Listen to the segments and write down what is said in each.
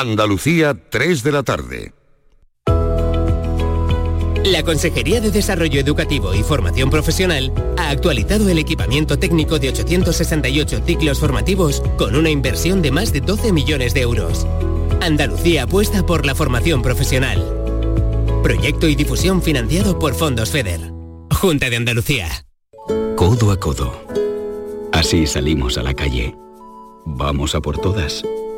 Andalucía, 3 de la tarde. La Consejería de Desarrollo Educativo y Formación Profesional ha actualizado el equipamiento técnico de 868 ciclos formativos con una inversión de más de 12 millones de euros. Andalucía apuesta por la formación profesional. Proyecto y difusión financiado por Fondos FEDER. Junta de Andalucía. Codo a codo. Así salimos a la calle. Vamos a por todas.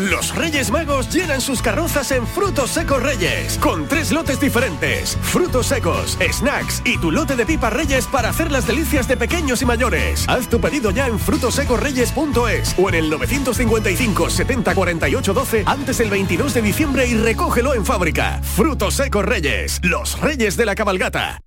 Los Reyes Magos llenan sus carrozas en Frutos Secos Reyes, con tres lotes diferentes. Frutos secos, snacks y tu lote de pipas Reyes para hacer las delicias de pequeños y mayores. Haz tu pedido ya en frutosecorreyes.es o en el 955 70 48 12 antes del 22 de diciembre y recógelo en fábrica. Frutos Secos Reyes, los Reyes de la Cabalgata.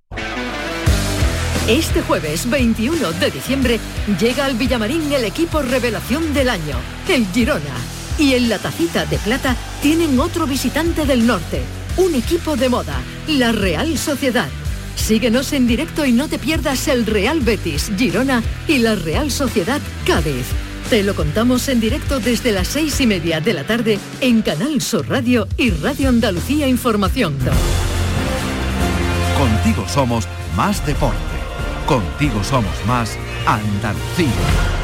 Este jueves 21 de diciembre llega al Villamarín el equipo revelación del año, el Girona. Y en la tacita de plata tienen otro visitante del norte, un equipo de moda, la Real Sociedad. Síguenos en directo y no te pierdas el Real Betis, Girona y la Real Sociedad Cádiz. Te lo contamos en directo desde las seis y media de la tarde en Canal Sur Radio y Radio Andalucía Información. Contigo somos más deporte. Contigo somos más Andalucía.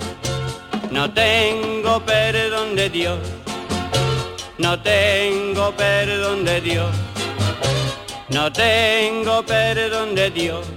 No tengo perdón de Dios, no tengo perdón de Dios, no tengo perdón de Dios.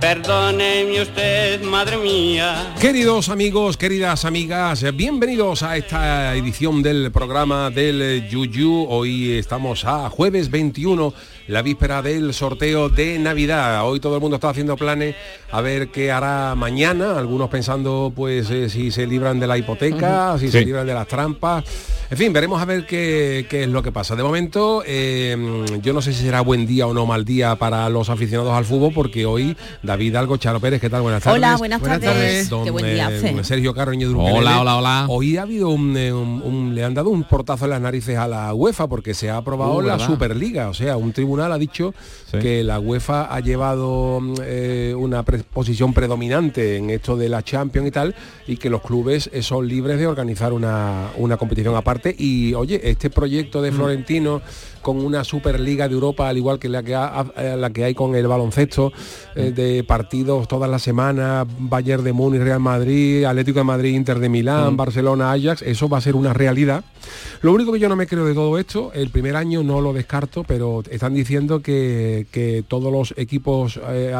Perdóneme usted, madre mía. Queridos amigos, queridas amigas, bienvenidos a esta edición del programa del Yuyu. Hoy estamos a jueves 21, la víspera del sorteo de Navidad. Hoy todo el mundo está haciendo planes a ver qué hará mañana, algunos pensando pues eh, si se libran de la hipoteca, si se libran de las trampas. En fin, veremos a ver qué, qué es lo que pasa. De momento, eh, yo no sé si será buen día o no mal día para los aficionados al fútbol, porque hoy David Algo, Charo Pérez, ¿qué tal? Buenas tardes. Hola, buenas tardes. Don, Qué buen día eh. Sergio Carroño. Hola, hola, hola. Hoy ha habido un, eh, un- un- le han dado un portazo en las narices a la UEFA porque se ha aprobado Uh, la ¿verdad? Superliga. O sea, un tribunal ha dicho Sí. que la UEFA ha llevado mm, eh, una pre- posición predominante en esto de la Champions y tal, y que los clubes eh, son libres de organizar una, una competición aparte. Y oye, este proyecto Mm. de Florentino con una Superliga de Europa, al igual que la que, ha- eh, la que hay con el baloncesto, eh, de partidos todas las semanas, Bayern de Múnich, Real Madrid, Atlético de Madrid, Inter de Milán, Barcelona, Ajax, eso va a ser una realidad. Lo único que yo no me creo de todo esto, el primer año no lo descarto, pero están diciendo que, que todos los equipos eh,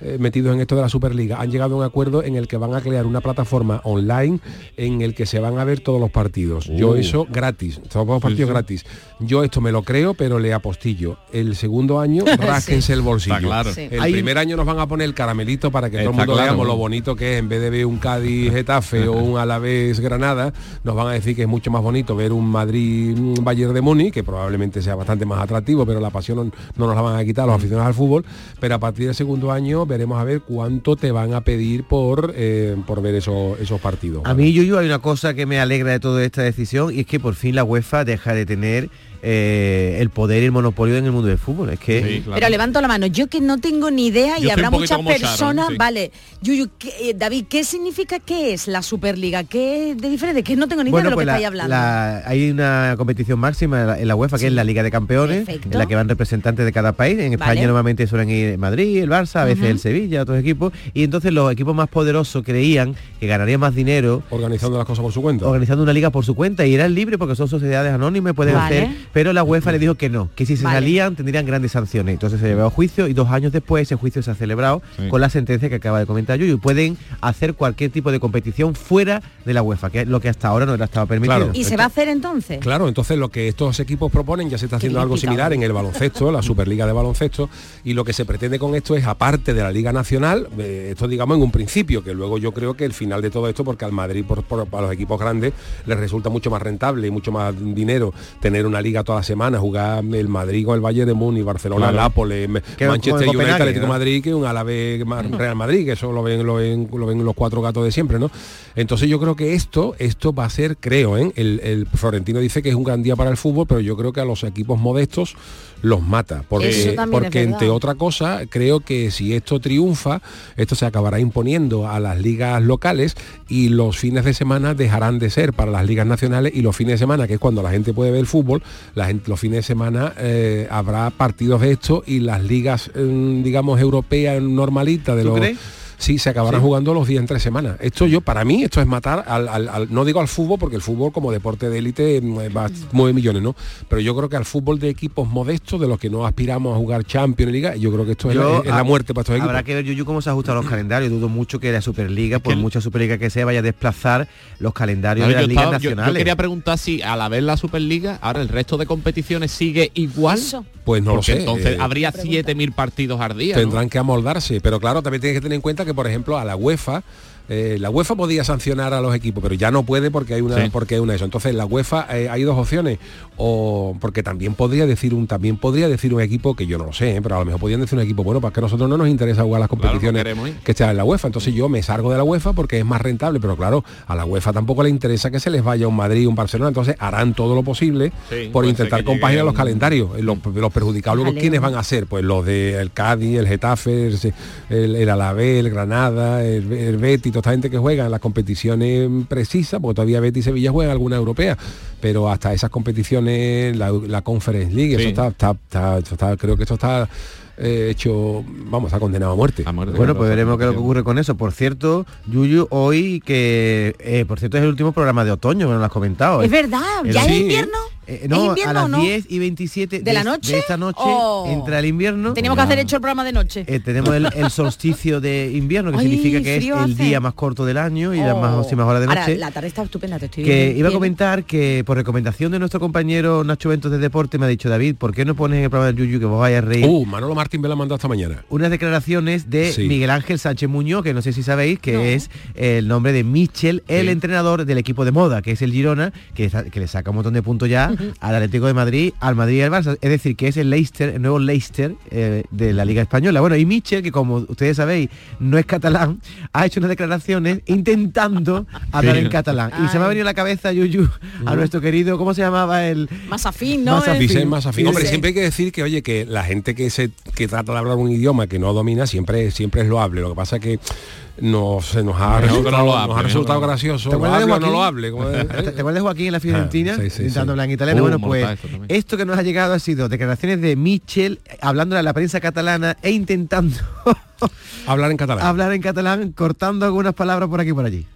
eh, metidos en esto de la Superliga han llegado a un acuerdo en el que van a crear una plataforma online en el que se van a ver todos los partidos. Yo Uh. eso gratis, todos los partidos sí. gratis. Yo esto me lo creo, pero le apostillo. El segundo año, rásquense el bolsillo. Está claro. Sí. El primer año nos van a poner el caramelito para que todo el Está mundo claro, veamos ¿no? lo bonito que es, en vez de ver un Cádiz Getafe o un Alavés Granada, nos van a decir que es mucho más bonito ver un Madrid mm, Bayern de Múnich, que probablemente sea bastante más atractivo, pero la pasión no, no nos la van a quitar los aficionados al fútbol, pero a partir del segundo año veremos a ver cuánto te van a pedir por, eh, por ver esos, esos partidos. A mí, Yuyu, hay una cosa que me alegra de toda esta decisión y es que por fin la UEFA deja de tener eh, el poder y el monopolio en el mundo del fútbol. Es que Pero levanto la mano, yo que no tengo ni idea y Yo habrá muchas como Sharon, personas, sí. vale. Yuyu, ¿qué- eh, David, ¿qué significa qué es la Superliga? ¿Qué es de diferente? Que no tengo ni idea de lo pues que la- estáis hablando. la- hay una competición máxima en la, en la UEFA que es la Liga de Campeones, Perfecto. en la que van representantes de cada país. En España Vale. normalmente suelen ir Madrid, el Barça, a veces el Sevilla, otros equipos. Y entonces los equipos más poderosos creían que ganarían más dinero organizando las cosas por su cuenta. Organizando una liga por su cuenta y eran libres porque son sociedades anónimas, pueden Vale. hacer. Pero la UEFA le dijo que no, que si se Vale. salían tendrían grandes sanciones. Entonces se llevó a juicio y dos años después ese juicio se ha celebrado Sí. con la sentencia que acaba de comentar Yuyu. Pueden hacer cualquier tipo de competición fuera de la UEFA, que es lo que hasta ahora no era estaba permitido. Claro. ¿Y se va a hacer entonces? Claro, entonces lo que estos equipos proponen ya se está haciendo algo similar en el baloncesto, la Superliga de baloncesto, y lo que se pretende con esto es, aparte de la Liga Nacional, eh, esto digamos en un principio, que luego yo creo que el final de todo esto, porque al Madrid, por, por- para los equipos grandes, les resulta mucho más rentable y mucho más dinero tener una liga toda la semana, jugar el Madrid con el Bayern de Múnich, Barcelona, Claro. Nápoles, Que Manchester United, Copenhague, Atlético. Madrid, que un Alavés Real Madrid, que eso lo ven, lo ven, lo ven los cuatro gatos de siempre, ¿no? Entonces yo creo que esto, esto va a ser, creo, ¿eh? el, el Florentino dice que es un gran día para el fútbol, pero yo creo que a los equipos modestos los mata. Porque, porque entre otra cosa, creo que si esto triunfa, esto se acabará imponiendo a las ligas locales y los fines de semana dejarán de ser para las ligas nacionales y los fines de semana, que es cuando la gente puede ver el fútbol, la gente, los fines de semana eh, habrá partidos de esto y las ligas, eh, digamos, europeas normalitas de ¿Tú los crees? Sí, se acabarán Sí. jugando los días entre semanas. Esto yo, para mí, esto es matar al, al- al- no digo al fútbol, porque el fútbol como deporte de élite eh, va- mueve millones, ¿no? Pero yo creo que al fútbol de equipos modestos, de los que no aspiramos a jugar Champions Liga, yo creo que esto es, la, Yo, es la ah, muerte para estos equipos. Habrá que ver Yuyu cómo se ajustan los calendarios. Dudo mucho que la Superliga, por mucha Superliga que sea, vaya a desplazar los calendarios de las yo, ligas estaba- yo- yo nacionales. quería preguntar si a la vez la Superliga, ahora el resto de competiciones sigue igual. Pues no lo sé, Entonces eh, habría 7.000 partidos al día. ¿no? tendrán que amoldarse. Pero claro, también tienes que tener en cuenta que, por ejemplo, a la UEFA, eh, la UEFA podía sancionar a los equipos, pero ya no puede porque hay una, Sí. porque hay una eso. Entonces la UEFA eh, hay dos opciones. O porque también podría decir un, también podría decir un equipo que yo no lo sé, ¿eh? pero a lo mejor podrían decir un equipo, bueno, para que a nosotros no nos interesa jugar las Claro, no competiciones que están en la UEFA. Entonces yo me salgo de la UEFA porque es más rentable, pero claro, a la UEFA tampoco le interesa que se les vaya un Madrid, un Barcelona, entonces harán todo lo posible Sí, por intentar que compaginar llegue los un- calendarios. Los, los perjudicados luego. ¿quiénes van a ser? Pues los del Cádiz, el Getafe, el, el, el Alavés, el Granada, el, el Betis, toda esta gente que juega en las competiciones precisas, porque todavía Betis y Sevilla juegan alguna europea, pero hasta esas competiciones, la, la Conference League, Sí. eso está, está, está- eso está- creo que esto está eh, hecho, vamos, está condenado a muerte. Bueno, pues veremos qué es lo que ocurre con eso. Por cierto, Yuyu, hoy que, eh, por cierto, es el último programa de otoño, que no lo has comentado. Es verdad, El- ¿ya es Sí. invierno? Eh, ¿Es no, invierno a las no? 10 y 27 ¿De la noche? de esta noche Oh. entra el invierno. Teníamos que hacer hecho el programa de noche. Eh, tenemos el, el solsticio de invierno, que Ay, significa que es el hace. día más corto del año y las más Oh. próximas horas de Ahora, noche. la tarde está estupenda, te estoy que iba a comentar que por recomendación de nuestro compañero Nacho Ventos de Deporte me ha dicho David, ¿por qué no pones en el programa de Yuyu que vos vayas a reír? Uh, Manolo Martín me la mandó esta mañana. unas declaraciones de Sí. Miguel Ángel Sánchez Muñoz, que no sé si sabéis, que es el nombre de Michel, el entrenador del equipo de moda, que es el Girona, que, que le saca un montón de puntos ya al Atlético de Madrid, al Madrid y al Barça. Es decir, que es el Leicester, el nuevo Leicester eh, de la Liga Española. Bueno, y Michel, que como ustedes sabéis, no es catalán, ha hecho unas declaraciones intentando hablar en catalán. Y se me ha venido a la cabeza, Yuyu, a nuestro querido, ¿cómo se llamaba el...? Más afín, ¿no? Más afín. Vicente Masafín. Hombre, siempre hay que decir que, oye, que la gente que se que trata de hablar un idioma que no domina siempre, siempre es loable. Lo que pasa es que no, se nos ha no resultado, nos ha no. gracioso. ¿Te Lo acuerdas de o no Joaquín? lo hable. ¿Te, te acuerdas de Joaquín en la Fiorentina? Ah, sí, sí, intentando sí. hablar en italiano. Uh, bueno, pues mortal esto que nos ha llegado ha sido declaraciones de Michel hablando a la prensa catalana e intentando Hablar en catalán. hablar en catalán, cortando algunas palabras por aquí y por allí.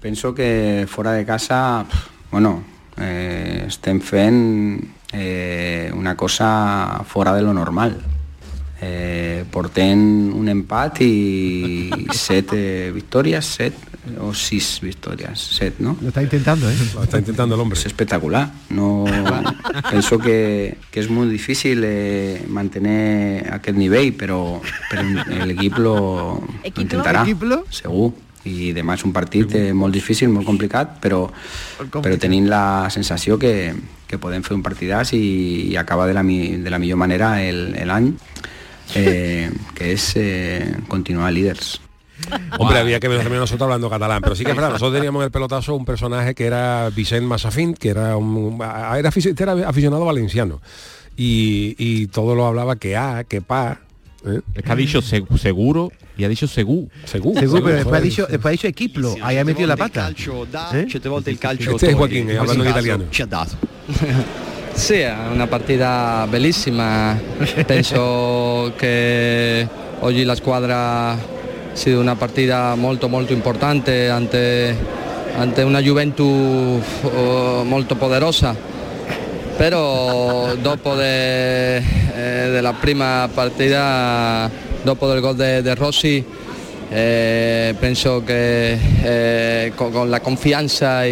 Penso que fora de casa, bueno, eh, estem fent eh, una cosa fora de lo normal. Eh, portem un empat i set eh, victòries, set o sis victòries, set, no? Lo está intentando, ¿eh? Lo está intentando el hombre. És espectacular. No, penso que, que és molt difícil eh, mantenir aquest nivell, però, però l'equip lo, lo intentarà. Equiplo? Segur. I demà és un partit eh, molt difícil, molt complicat, però, però tenim la sensació que, que podem fer un partidàs i, i acabar de la, mi- de la millor manera el- l'any, eh, que és eh, continuar líders. Hombre, había que ver también nosotros hablando catalán, pero sí que es verdad, nosotros teníamos en el pelotazo un personaje que era Vicente Massafín, que era un era, afici- era aficionado valenciano. Y, y todo lo hablaba que a, que pa. ¿eh? Es que ha dicho seg- seguro y ha dicho segú. Segú. Seguro, pero después ha dicho, después ha dicho Equiplo, ahí ha metido la pata. ¿Eh? Certe volte il calcio Este es Joaquín, eh, hablando italiano. Sì, una partita bellissima. Penso che oggi la squadra ha sido una partita molto molto importante ante, ante una Juventus eh, molto poderosa. Però dopo de- eh, della prima partita, dopo del gol de, de Rossi, eh, penso che eh, con, con la confianza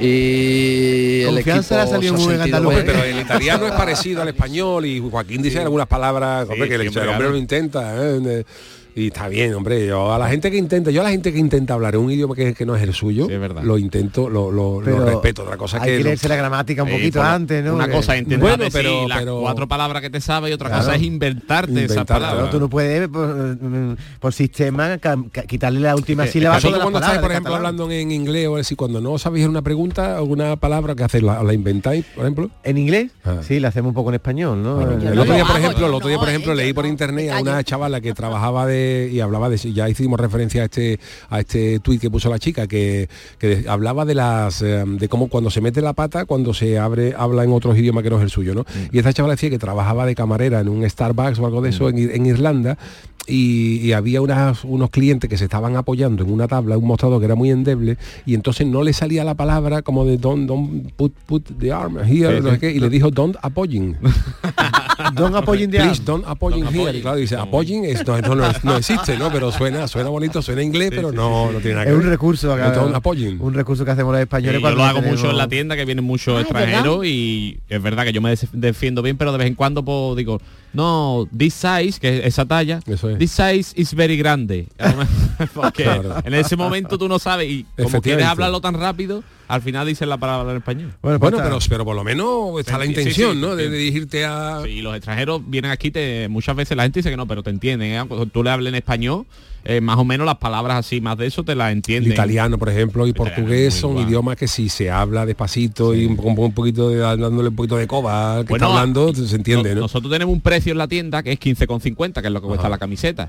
y, y el Confianza le ha equipo salido muy bien. Pero el italiano es parecido al español y Joaquín dice algunas palabras hombre, que el, hombre lo intenta. ¿eh? Y está bien, hombre. Yo a la gente que intenta, yo a la gente que intenta hablar un idioma que, que no es el suyo, lo intento, lo, lo- lo respeto. Otra cosa hay que que leerse la gramática un Sí, poquito antes, ¿no? Una Que- cosa es intentar Bueno, decir pero- las pero- cuatro palabras que te sabes y otra Claro. cosa es inventarte esas Inventar, palabras. Claro, tú no puedes por, mm, por sistema quitarle la última sílaba a Vosotros todas las cuando estáis, por ejemplo, catalán. hablando en inglés o así, cuando no sabéis una pregunta, alguna palabra que hacéis, la, la inventáis, por ejemplo. ¿En inglés? Ah. Sí, la hacemos un poco en español, ¿no? Bueno, Eh, el otro día, lo por ejemplo, el otro día, por ejemplo, eh, leí por internet a una chavala que trabajaba de y hablaba de ya hicimos referencia a este a este tuit que puso la chica que, que hablaba de las eh, de cómo cuando se mete la pata cuando se abre habla en otros idiomas que no es el suyo, ¿no? Y esta chavala decía que trabajaba de camarera en un Starbucks o algo de eso en, Ir- en Irlanda y, y había unas- unos clientes que se estaban apoyando en una tabla, un mostrador que era muy endeble, y entonces no le salía la palabra como de don't, don't put, put the arm here, Sí, no sé sí. qué, y le dijo don't apoying. Don't apoying the Please don't apoying Don't here. Y claro, dice apoying, esto, esto no, no existe, ¿no? Pero suena, suena bonito, suena inglés, pero no, no tiene nada que Es un ver. recurso acá, Don't apoying. un recurso que hacemos los Sí, españoles yo cuando lo hago tenemos- mucho en la tienda que vienen muchos Ah, ¿es extranjeros y es verdad que yo me defiendo bien pero de vez en cuando pues, digo no this size que es esa talla Eso es. this size is very grande porque Claro. en ese momento tú no sabes y como quieres hablarlo tan rápido al final dices la palabra en español Bueno, pues Bueno, está- pero, pero por lo menos está la Sí, sí, intención, sí, ¿no? De, sí. de dirigirte a... y los extranjeros vienen aquí te muchas veces la gente dice que no pero te entienden ¿eh? Cuando tú le hables en español eh, más o menos las palabras así más de eso te las El entienden italiano, por ejemplo, y Italiano portugués son igual. idiomas que si se habla despacito y un, un- un poquito de, dándole un poquito de coba que Bueno, está hablando, se entiende, no- ¿no? Nosotros tenemos un precio en la tienda que es 15,50, que es lo que cuesta Ajá. la camiseta.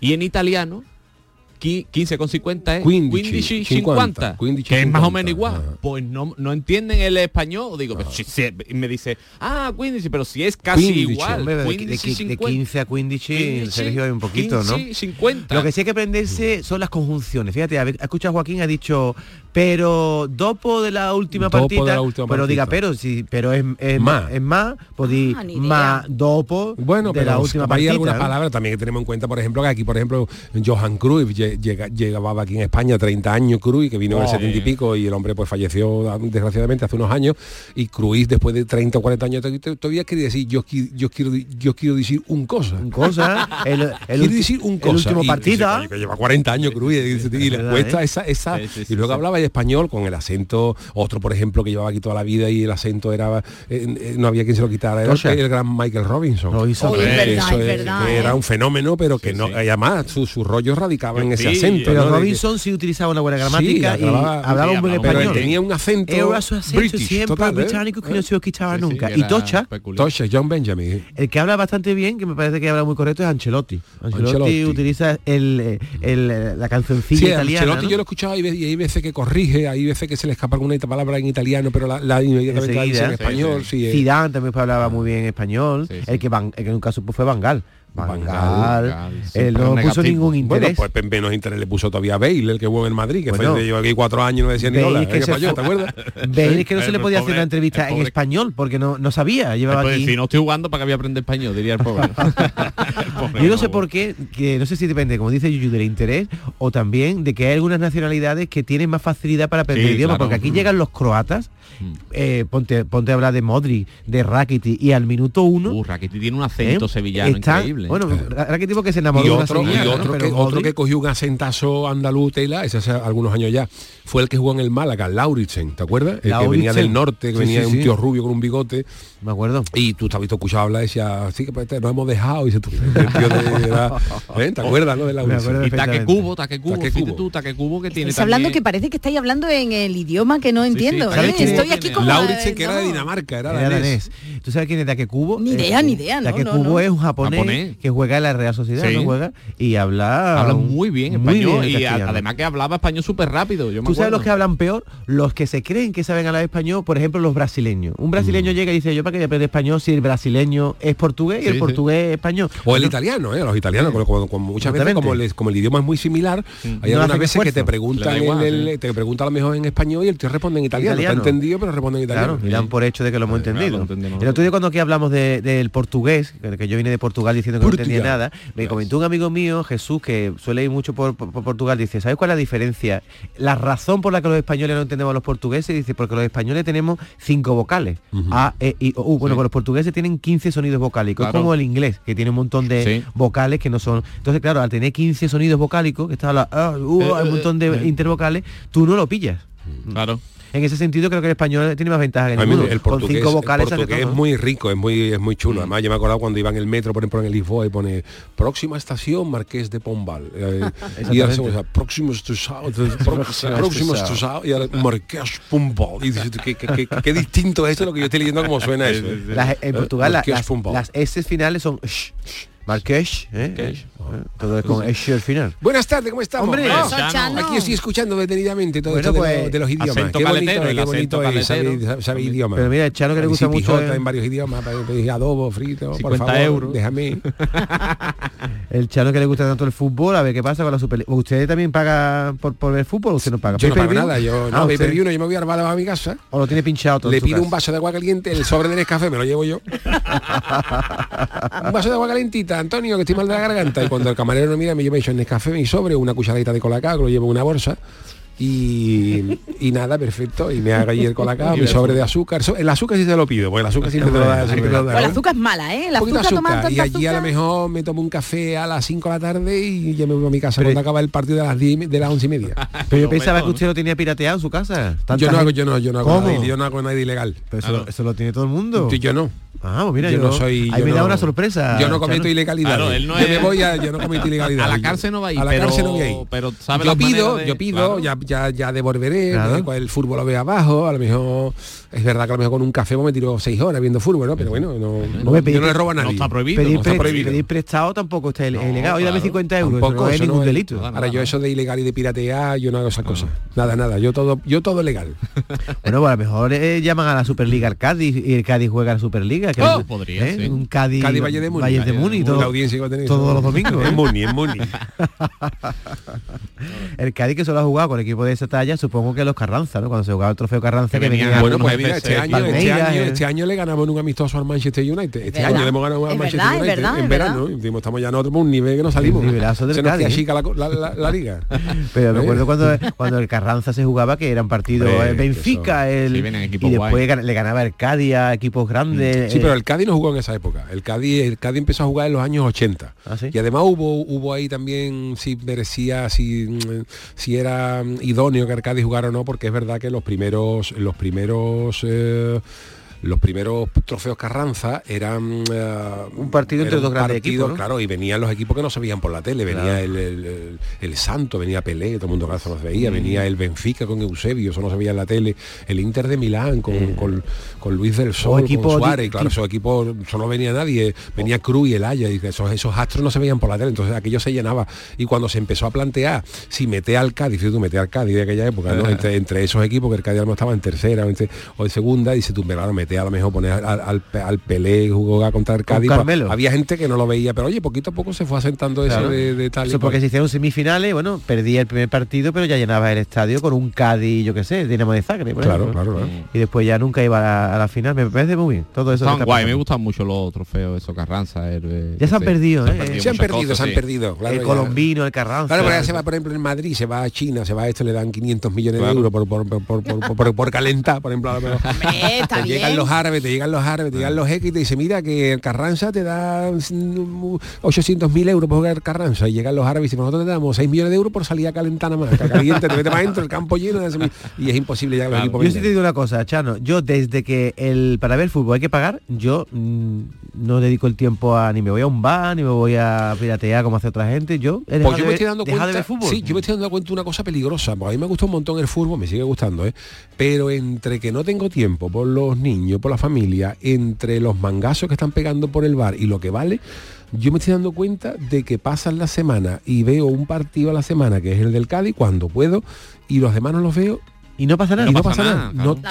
Y en italiano, 15,50 es 15, 15,50, 15, que es más o 50, menos igual. ajá. Pues no, no entienden el español. Digo, pero si, si- y me dice, ah, 15, pero si es casi 15, igual. Hombre, de, de- 15, de 50. 15 a 15, 15, Sergio, hay un poquito, 15, ¿no? 50. Lo que sí hay que aprenderse son las conjunciones. Fíjate, ha escuchado a Joaquín, ha dicho, pero dopo de la última Dopo partida, de la última pero diga, partita. pero si, pero es, más, es más, pues di Ah, más dopo Bueno, de pero la última hay algunas ¿no? palabras también que tenemos en cuenta, por ejemplo, que aquí, por ejemplo, Johan Cruyff lle- llega, llegaba aquí en España 30 años Cruyff, que vino en el Oh, 70 y pico y el hombre pues falleció desgraciadamente hace unos años y Cruyff después de 30 o 40 años to- to- todavía quiere decir yo, qui- yo quiero yo quiero decir un cosa. Un cosa, el, el, Quiere ulti- decir un el cosa. último partida. y dice, "Coño, que lleva 40 años Cruyff y, le cuesta ¿eh? esa, esa Sí, sí, sí, y luego sí. hablaba español con el acento, otro por ejemplo que llevaba aquí toda la vida y el acento era eh, eh, no había quien se lo quitara, era el gran Michael Robinson. Es verdad, eso es es- verdad, que ¿eh? era un fenómeno, pero que Sí, no, sí. además su, su rollo radicaba en ese acento. Pero ¿no? De que- Robinson sí utilizaba una buena Sí, gramática y hablaba- un buen hablaba pero él español. tenía un acento Era su acento british, siempre total, ¿eh? británico que no se lo quitaba nunca. y Tocha. Tosha, John Benjamin. el que habla bastante bien, que me parece que habla muy correcto, es Ancelotti. Ancelotti, Ancelotti. utiliza el, el- la cancioncilla Sí, italiana. Ancelotti ¿no? yo lo he escuchado y, hay veces que corrige, hay veces que se le escapa alguna palabra en italiano, pero la, la inmediatamente la dice en español. Sí, sí, eh. Zidane también hablaba muy bien español. Sí, sí. El que Van, el que en un caso pues, fue Bangal. Bangal, él no puso ningún Bueno, interés. pues menos interés le puso todavía a Bale, el que jugó en Madrid, que Bueno, fue yo aquí cuatro años y no decía ni Bale hola. es que. ¿Qué se pasó? fue- ¿Te acuerdas? Bale es que no se El le podía hacer una entrevista en español porque no, no sabía. Llevaba aquí. decir, no estoy jugando para que voy a aprender español, diría el pobre. El pobre Yo no sé por qué, que no sé si depende, como dice Yuyu, del interés o también de que hay algunas nacionalidades que tienen más facilidad para aprender Sí, idiomas, claro. porque aquí llegan los croatas, eh, ponte, ponte a hablar de Modri, de Rakitic, y al minuto uno... Uh, Rakitic tiene un acento ¿eh? sevillano están- increíble. Bueno, Rakitic porque se enamoró Y de una otro, y sevillana, ¿no? otro, que, otro que cogió un acentazo andaluz tela, ese hace algunos años ya, fue el que jugó en el Málaga, Lauritsen, ¿te acuerdas? El que venía del norte, que Sí, venía sí, un tío rubio con un bigote, Me acuerdo. Y tú te has visto escuchado hablar y decía, sí que pues, te- nos hemos dejado. Y dice tú, el tío de- era- ¿eh? ¿Te acuerdas, no? De la Y Taque. Cubo, Taque Cubo, Taque Cubo. tú, Taque Cubo que tiene Estáis hablando que parece que estáis hablando en el idioma que no entiendo. ¿sabes ¿eh? quién Estoy es? aquí como... Lauritsen, eh, que era de. Dinamarca, era, Era danés. ¿Tú sabes quién es Taque Cubo? Ni idea, ni idea, no, Taque no, Cubo no. es un japonés, Japonés. que juega en la Real Sociedad, Sí. ¿no juega? Y habla... Habla muy bien muy español bien y a- además que hablaba español súper rápido. Yo me ¿Tú sabes los que hablan peor? Los que se creen que saben hablar español, por ejemplo, los brasileños. Un brasileño llega y dice, yo qué voy a español si el brasileño es portugués y el sí. portugués es español. O el italiano, ¿eh? Los italianos, como, como- como muchas veces, como, el idioma es muy similar, hay No algunas veces que te preguntan, Le da igual, en el- te preguntan a lo mejor en español y el tío responde en italiano. Italiano. Está entendido, pero responde en italiano. Claro, y dan por hecho de que lo hemos claro, entendido. el otro día cuando aquí hablamos de- del portugués, que, que yo vine de Portugal diciendo que Portugal. no entendía nada, me comentó un amigo mío, Jesús, que suele ir mucho por, por- por Portugal, dice, ¿sabes cuál es la diferencia? La razón por la que los españoles no entendemos a los portugueses, dice, porque los españoles tenemos cinco vocales. A, E, I, O, U. Bueno, Sí. los portugueses tienen 15 sonidos vocálicos, Claro. es como el inglés, que tiene un montón de Sí. vocales que no son... Entonces, claro, al tener 15 sonidos vocálicos, que está la... ah, uh, hay un montón de eh. intervocales, tú no lo pillas. Claro. En ese sentido creo que el español tiene más ventaja que el Con portugués, cinco el vocales hace portugués es muy rico, es muy es muy chulo. Además, yo me acordaba cuando iba en el metro, por ejemplo, en el Lisboa y pone próxima estación Marqués de Pombal. Eh, y ahora se llama próximo estación, próximo estación y ahora Marqués Pombal. Y dices, ¿qué, qué, qué- qué distinto es esto lo que yo estoy leyendo como suena eso. ¿eh? Las- en Portugal la- las, las S finales son sh, Marqués, ¿eh? Eh, todo es con S al final. Buenas tardes, ¿cómo estamos? Hombre, Ah, aquí estoy escuchando detenidamente todo Bueno, esto de, pues, lo- de los idiomas. acento Qué bonito, caletero, el qué bonito es. Pero mira, el Chano que le gusta mucho es- en varios idiomas, para pedir adobo, frito, por 50 favor, euros. déjame. El Chano que le gusta tanto el fútbol, a ver qué pasa con la Superliga. ¿Usted también paga por, por ver fútbol o usted no paga? Yo no pago nada, yo Ah, no, usted- pay-per-view no, yo me voy a armar a mi casa, O lo tiene pinchado todo le pido un vaso de agua caliente, el sobre del café me lo llevo yo. un vaso de agua calentita, Antonio, que estoy mal de la garganta. Y cuando el camarero no mira, me llevo el café, mi sobre, una cucharadita de colacao, que lo llevo en una bolsa. Y, y nada, perfecto. Y me haga ahí el colacao, mi sobre de azúcar. So- El azúcar sí se lo pido, porque el azúcar siempre te lo da. Pues el azúcar es mala, ¿eh? El Un poquito de azúcar, azúcar. Y allí a lo mejor me tomo un café a las 5 de la tarde y ya me voy a mi casa Pero- cuando acaba el partido de las 10, de las 11 y media. Pero yo pensaba que usted lo tenía pirateado en su casa. Yo no hago, yo no, yo no hago nada, yo no hago nada ilegal. Pero eso, lo tiene todo el mundo. Yo, yo no. Ah, pues mira, yo yo, no soy. Ahí yo me no- da una sorpresa. Yo no cometo Chano. ilegalidad. Claro, él no yo me voy a, yo no cometo ilegalidad. A la cárcel no va a ir, A la cárcel no voy a ir. pero sabe yo pido, yo pido, claro. ya, ya, ya devolveré, Claro. el fútbol lo veo abajo, a lo mejor es verdad que a lo mejor con un café pues me tiro seis horas viendo fútbol, ¿no? Pero bueno, no, no- pedir- yo no le robo a No nadie. está prohibido. Pedir, no está prohibido. pedir prestado tampoco está il- No, ilegal. Oye, dame claro. 50 euros. Tampoco, eso no es ningún no delito. nada, Ahora yo eso de ilegal y de piratear, yo no hago esas cosas. Nada, nada. Yo todo, yo todo legal. Bueno, pues a lo mejor eh, llaman a la Superliga al Cádiz y el Cádiz juega a la Superliga. Que Oh, es- podría, ¿eh? sí. Un Cádiz, Cádiz Valle de Muni. Valle de Muni, todo- la audiencia que va a tener todos los domingos. En ¿eh? Muni, en Muni. el Cádiz que solo ha jugado con equipo de esa talla, supongo que los Carranza, ¿no? Cuando se jugaba el trofeo Carranza Que que, venían Bueno, pues mira, este año, este, año, eh. este año le ganamos en un amistoso al Manchester United. Este verdad. año le hemos ganado al Es Manchester verdad, United verdad, en verano. Y decimos, estamos ya en otro un nivel que no salimos. Del Se nos Cádiz, ¿eh? chica la, la, la- la liga. Pero me ¿Eh? acuerdo cuando, cuando el Carranza se jugaba que eran partidos eh, Benfica el, Sí, y después guay. le ganaba el Cádiz a equipos grandes. Sí, eh, pero el Cádiz no jugó en esa época. El Cádiz, el Cádiz empezó a jugar en los años 80. ¿Ah, sí? Y además hubo, hubo ahí también si merecía, si, mm, si era mm, idóneo que Cádiz jugara o no, porque es verdad que los primeros, los primeros eh, los primeros trofeos Carranza eran eh, Un partido entre dos grandes partido, equipos, ¿no? claro y venían los equipos que no se veían por la tele venía Claro. el, el- Santo venía Pelé todo el mundo eso no se veía Mm. venía el Benfica con Eusebio eso no se veía en la tele el Inter de Milán con, con, con Luis del Sol Mm. equipo con Suárez claro esos equipos eso no venía nadie venía Cruz y el Haya y esos, esos astros no se veían por la tele entonces aquello se llenaba y cuando se empezó a plantear si mete al Cádiz si tú metes al Cádiz de aquella época ¿no? entre, entre esos equipos que el Cádiz a mejor estaba en tercera o en, o en segunda dice tú claro a lo mejor poner al, al, al Pelé jugar contra el Cádiz pues, Carmelo. había gente que no lo veía pero oye poquito a poco se fue asentando eso Claro. de, de tal y Eso porque cual. se hicieron semifinales, bueno, perdía el primer partido, pero ya llenaba el estadio con un Cádiz, yo qué sé, Dinamo de Zagreb. por Claro, ejemplo. claro, claro. Y después ya nunca iba a la, a la final. Me parece muy bien. Todo eso. Están guay, me gustan mucho los trofeos, esos Carranza. el, eh, Ya se han perdido, ¿eh? se han muchas perdido cosas, se han sí. perdido claro, el ya. colombino, el Carranza. Claro, pero ya se va, por ejemplo, en Madrid, se va a China, se va a esto, le dan 500 millones Claro. de euros por, por, por, por, por- por- por calentar, por ejemplo. a lo mejor. Pues los árabes, te llegan los árabes, te llegan los jeques y te dicen, mira que el Carranza te da 800.000 euros por jugar Carranza. Y llegan los árabes y dicen, nosotros te damos 6 millones de euros por salir a calentar más. Caliente, te mete más dentro, el campo lleno de Y es imposible llegar a los equipos. Yo sí te digo una cosa, Chano. Yo desde que el para ver fútbol hay que pagar, yo mm, no dedico el tiempo a ni me voy a un bar, ni me voy a piratear como hace otra gente. Yo he Pues yo de, me ver, estoy dando dejado cuenta, de ver fútbol. sí, yo me estoy dando cuenta de una cosa peligrosa, porque a mí me gusta un montón el fútbol, me sigue gustando, ¿eh? pero entre que no tengo tiempo por los niños, por la familia, entre los mangazos que están pegando por el bar y lo que vale, yo me estoy dando cuenta de que pasan la semana y veo un partido a la semana, que es el del Cádiz, cuando puedo, y los demás no los veo. Y no pasa nada. Y no, No pasa, pasa nada. nada, No claro.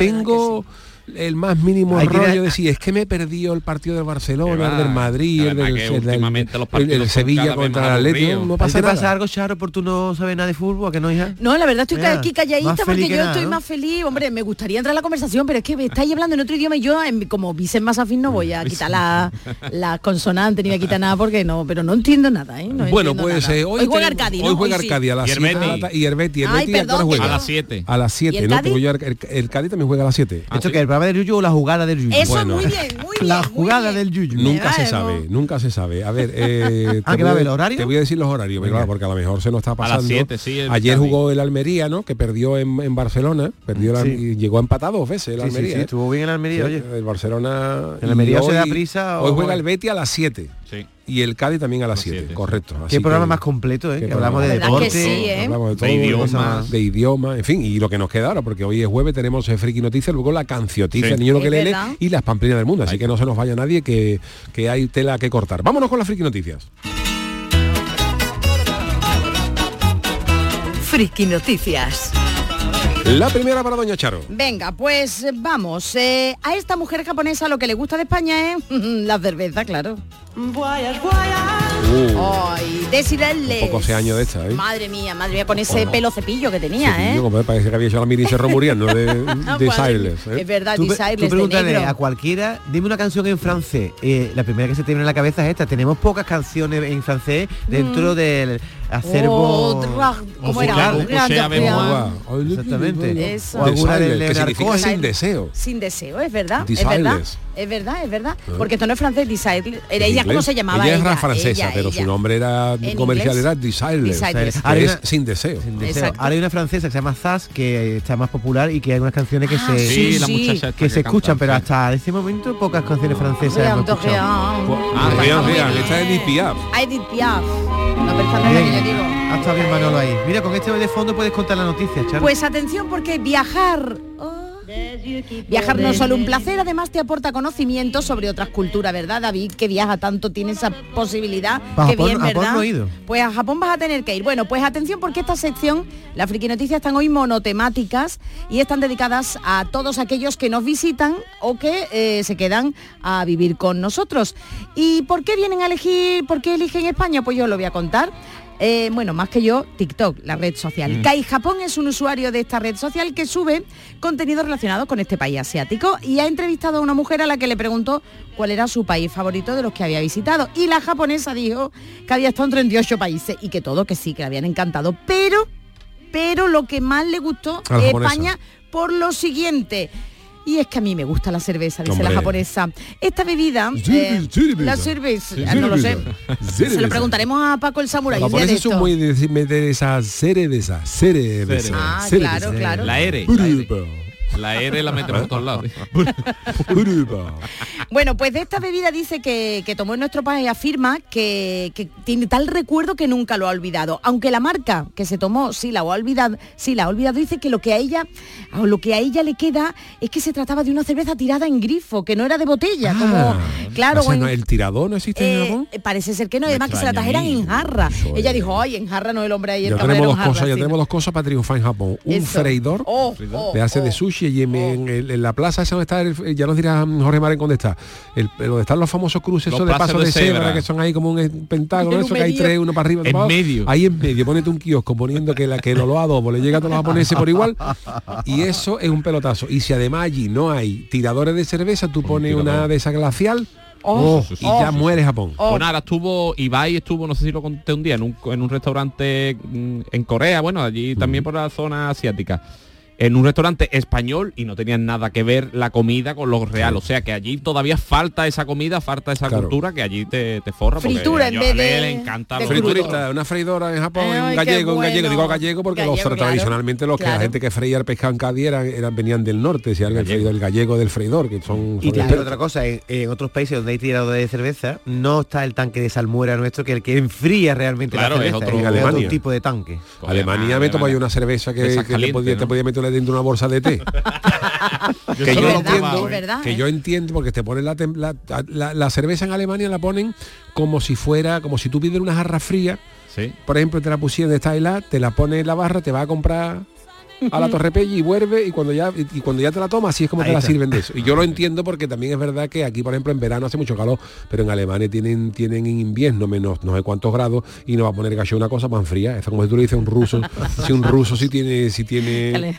El más mínimo Hay que rollo de decir, es que me he perdido el partido del Barcelona, el del Madrid, el del, el el- partidos el Sevilla contra el Atlético, no ¿A ti pasa te nada. pasa algo, Charo, por tú no sabes nada de fútbol? ¿A que no, hija? No, la verdad estoy Mira, aquí calladita porque yo nada, estoy ¿no? más feliz. Hombre, me gustaría entrar a la conversación, pero es que me estáis hablando en otro idioma y yo, en- como Vicen Masafín, no voy a quitar la, la consonante ni voy a quitar nada porque no, pero no entiendo nada, ¿eh? No bueno, pues nada. eh, hoy, juega tenemos- Arcadia, Hoy juega. Arcadia a las Y el 7 de la Betis. ta- y Betis, ¿a juega? las 7. A las ¿Y 7, el ¿no? Cádiz? Porque yo- el, el Cádiz también juega a las 7. ¿Esto que programa del Yuyu o la jugada del Yuyu? Eso, Bueno. muy bien, muy bien. La muy jugada bien. del Yuyu. Nunca se sabe, nunca se sabe. A ver, eh, Ah, te ¿que voy va a a- horario? Te voy a decir los horarios, claro, porque a lo mejor se nos está las pasando. siete, sí, el Ayer jugó el Almería, ¿no? Que perdió en, en Barcelona, perdió la- Sí. y llegó empatado dos veces el Sí, sí, Almería. sí, ¿eh? estuvo bien el Almería, Sí, oye. El Barcelona. El Almería se da prisa o- Hoy juega el Betis a las 7 Sí. y el Cádiz también a las Las 7, siete. correcto. Qué Así programa que- más completo, ¿eh? qué Que hablamos de programa. ¿Verdad que deporte. sí, eh? Hablamos de, todo, De idiomas. de idioma, en fin, y lo que nos queda ahora, porque hoy es jueves, tenemos eh, Friki Noticias, luego la cancioticia, Sí. el niño lo que lee y las pamplinas del mundo, así que no se nos vaya nadie que, que hay tela que cortar. Vámonos con las Friki Noticias. Friki Noticias. La primera para Doña Charo. Venga, pues eh, vamos. eh, a esta mujer japonesa lo que le gusta de España es la cerveza, claro. Ay, desirarles. Un poco hace años de esta, ¿eh? Madre mía, madre mía, con ese Bueno. pelo cepillo que tenía, Sí, ¿eh? como parece que había hecho la mini Cerro muriendo de, de Siles, ¿eh? Es verdad, Tú, tú de pregúntale negro. a cualquiera, dime una canción en francés. Eh, la primera que se te viene en la cabeza es esta. Tenemos pocas canciones en francés dentro del acervo Oh, ¿cómo era? musical. Ay, Exactamente. Eso. O alguna de que significa sin deseo. Sin deseo, es verdad, es verdad, es verdad, es verdad. Ah. Porque esto no es francés, desire. Ella, ¿cómo inglés. se llamaba? Ella Ella, francesa, ella, pero ella. su nombre era comercial inglés, era Desireless, que Ahora hay es una- sin deseo. Sin deseo. Ahora hay una francesa que se llama Zaz que está más popular y que hay unas canciones que Ah, se Sí, Sí, la sí. que se escuchan, pero hasta ese momento pocas canciones francesas hemos. Ah, vean, bien. esta es Edith Piaf. Edith Piaf, la persona que yo Bien, digo. ha estado bien Manolo ahí. Mira, con este de fondo puedes contar la noticia, Charo. Pues atención porque viajar... oh, Viajar no es solo un placer, además te aporta conocimiento sobre otras culturas, ¿verdad, David? Que viaja tanto, tiene esa posibilidad. Pa' que Japón- bien, Japón ¿verdad? no he ido. Pues a Japón vas a tener que ir. Bueno, pues atención porque esta sección, las friki noticias están hoy monotemáticas y están dedicadas a todos aquellos que nos visitan o que eh, se quedan a vivir con nosotros. ¿Y por qué vienen a elegir, por qué eligen España? Pues yo lo voy a contar. Eh, bueno, más que yo, TikTok, la red social. Mm. Kai Japón es un usuario de esta red social que sube contenido relacionado con este país asiático y ha entrevistado a una mujer a la que le preguntó cuál era su país favorito de los que había visitado. Y la japonesa dijo que había estado en 38 países y que todo, que sí, que le habían encantado. Pero, pero lo que más le gustó. España por lo siguiente. Y es que a mí me gusta la cerveza, dice la japonesa. Esta bebida, eh, la cerveza, no lo sé. Se lo preguntaremos a Paco el Samurai. Los japoneses son muy de de esa cerveza, cerveza. Ah, cerveza. claro, claro. La R. La R. La R la metemos por todos lados. Bueno, pues de esta bebida dice que, que tomó en nuestro país y afirma que, que tiene tal recuerdo que nunca lo ha olvidado. Aunque la marca que se tomó sí la ha olvidado, sí la ha olvidado, dice que lo que a ella, o lo que a ella le queda es que se trataba de una cerveza tirada en grifo, que no era de botella, como claro, Ah. O sea, o en- no, el tirador no existe en eh, Japón. parece ser que no, además que se la trajeran en jarra. Eso Ella es. dijo, ay, en jarra no el hombre ahí, Ya tenemos en dos cosas, ya tenemos dos cosas para triunfar en Japón. Un Eso. freidor Oh, oh, de hace de oh. Y en, en el- en la plaza esa donde está, el- ya nos dirá Jorge Maren dónde está. El, donde están los famosos cruces Los esos de paso de de cebra, cebra. que son ahí como un pentágono, En eso que hay tres, uno para arriba, En para abajo. medio. Ahí en medio, ponete un kiosco poniendo que la que lo adobo le llega a todos los japoneses por igual. Y eso es un pelotazo. Y si además allí no hay tiradores de cerveza, tú pones una de esa glacial Oh, y ya muere Japón. oh. Pues nada, estuvo, Ibai estuvo, no sé si lo conté un día, en un, en un restaurante mm, en Corea, bueno, allí también por la zona asiática. En un restaurante español y no tenían nada que ver la comida con lo real. O sea que allí todavía falta esa comida, falta esa Claro. cultura que allí te, te forra. Fritura en vez de- le encanta de una freidora en Japón, Ay, un gallego, un gallego, digo gallego porque Gallego, los claro. tradicionalmente los que la Claro. gente que freía el pescado en Cádiz eran, eran- venían del norte, si el, freidor, el gallego del freidor, que son, Y expertos. otra cosa, en, en otros países donde hay tirado de cerveza, no está el tanque de salmuera nuestro, que el que enfría realmente Claro, la es otro- Alemania. tipo de tanque. Alemania me tomo yo una cerveza que, Esa que caliente, te, podía, ¿no? te podía meter dentro de una bolsa de té. Que yo entiendo, probado, es ¿eh? verdad, que ¿eh? yo entiendo porque te ponen la, la, la- la cerveza en Alemania la ponen como si fuera, como si tú pides una jarra fría, Sí. por ejemplo, te la pusieron de esta helada, te la pones en la barra, te va a comprar a la Torrepella y vuelve y cuando ya y cuando ya te la tomas así es como Ahí te la sirven de eso. Y yo lo entiendo porque también es verdad que aquí, por ejemplo, en verano hace mucho calor, pero en Alemania tienen tienen en invierno menos no sé cuántos grados y no va a poner gallo una cosa más fría. Eso como si tú le dices a un ruso, si un ruso sí tiene si tiene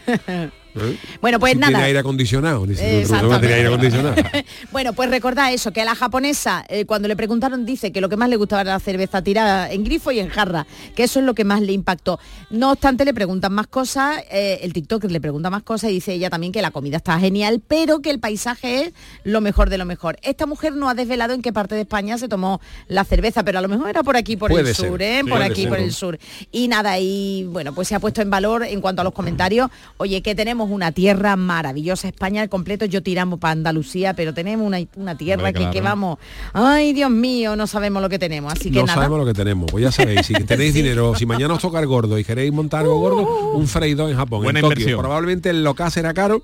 ¿eh? Bueno, pues Si nada. tiene aire acondicionado, dice, un ruso no tiene aire acondicionado. Bueno, pues recordad eso, que a la japonesa, eh, cuando le preguntaron, dice que lo que más le gustaba era la cerveza tirada en grifo y en jarra, que eso es lo que más le impactó. No obstante, le preguntan más cosas, eh, el TikTok le pregunta más cosas y dice ella también que la comida está genial, pero que el paisaje es lo mejor de lo mejor. Esta mujer no ha desvelado en qué parte de España se tomó la cerveza, pero a lo mejor era por aquí, por Puede el ser, sur, ¿eh? sí, por aquí, ser. por el sur. Y nada, y bueno, pues se ha puesto en valor en cuanto a los comentarios, oye, que tenemos una tierra maravillosa, España al completo, yo tiramos para Andalucía, pero tenemos una, una tierra Hombre, que, claro. que vamos, ay Dios mío, no sabemos lo que tenemos, así que no nada. sabemos lo que tenemos. Pues ya sabéis, si tenéis dinero, si mañana os toca el gordo y queréis montar algo gordo, un freidor en Japón, Buena en Tokio. inversión. Probablemente el local será caro.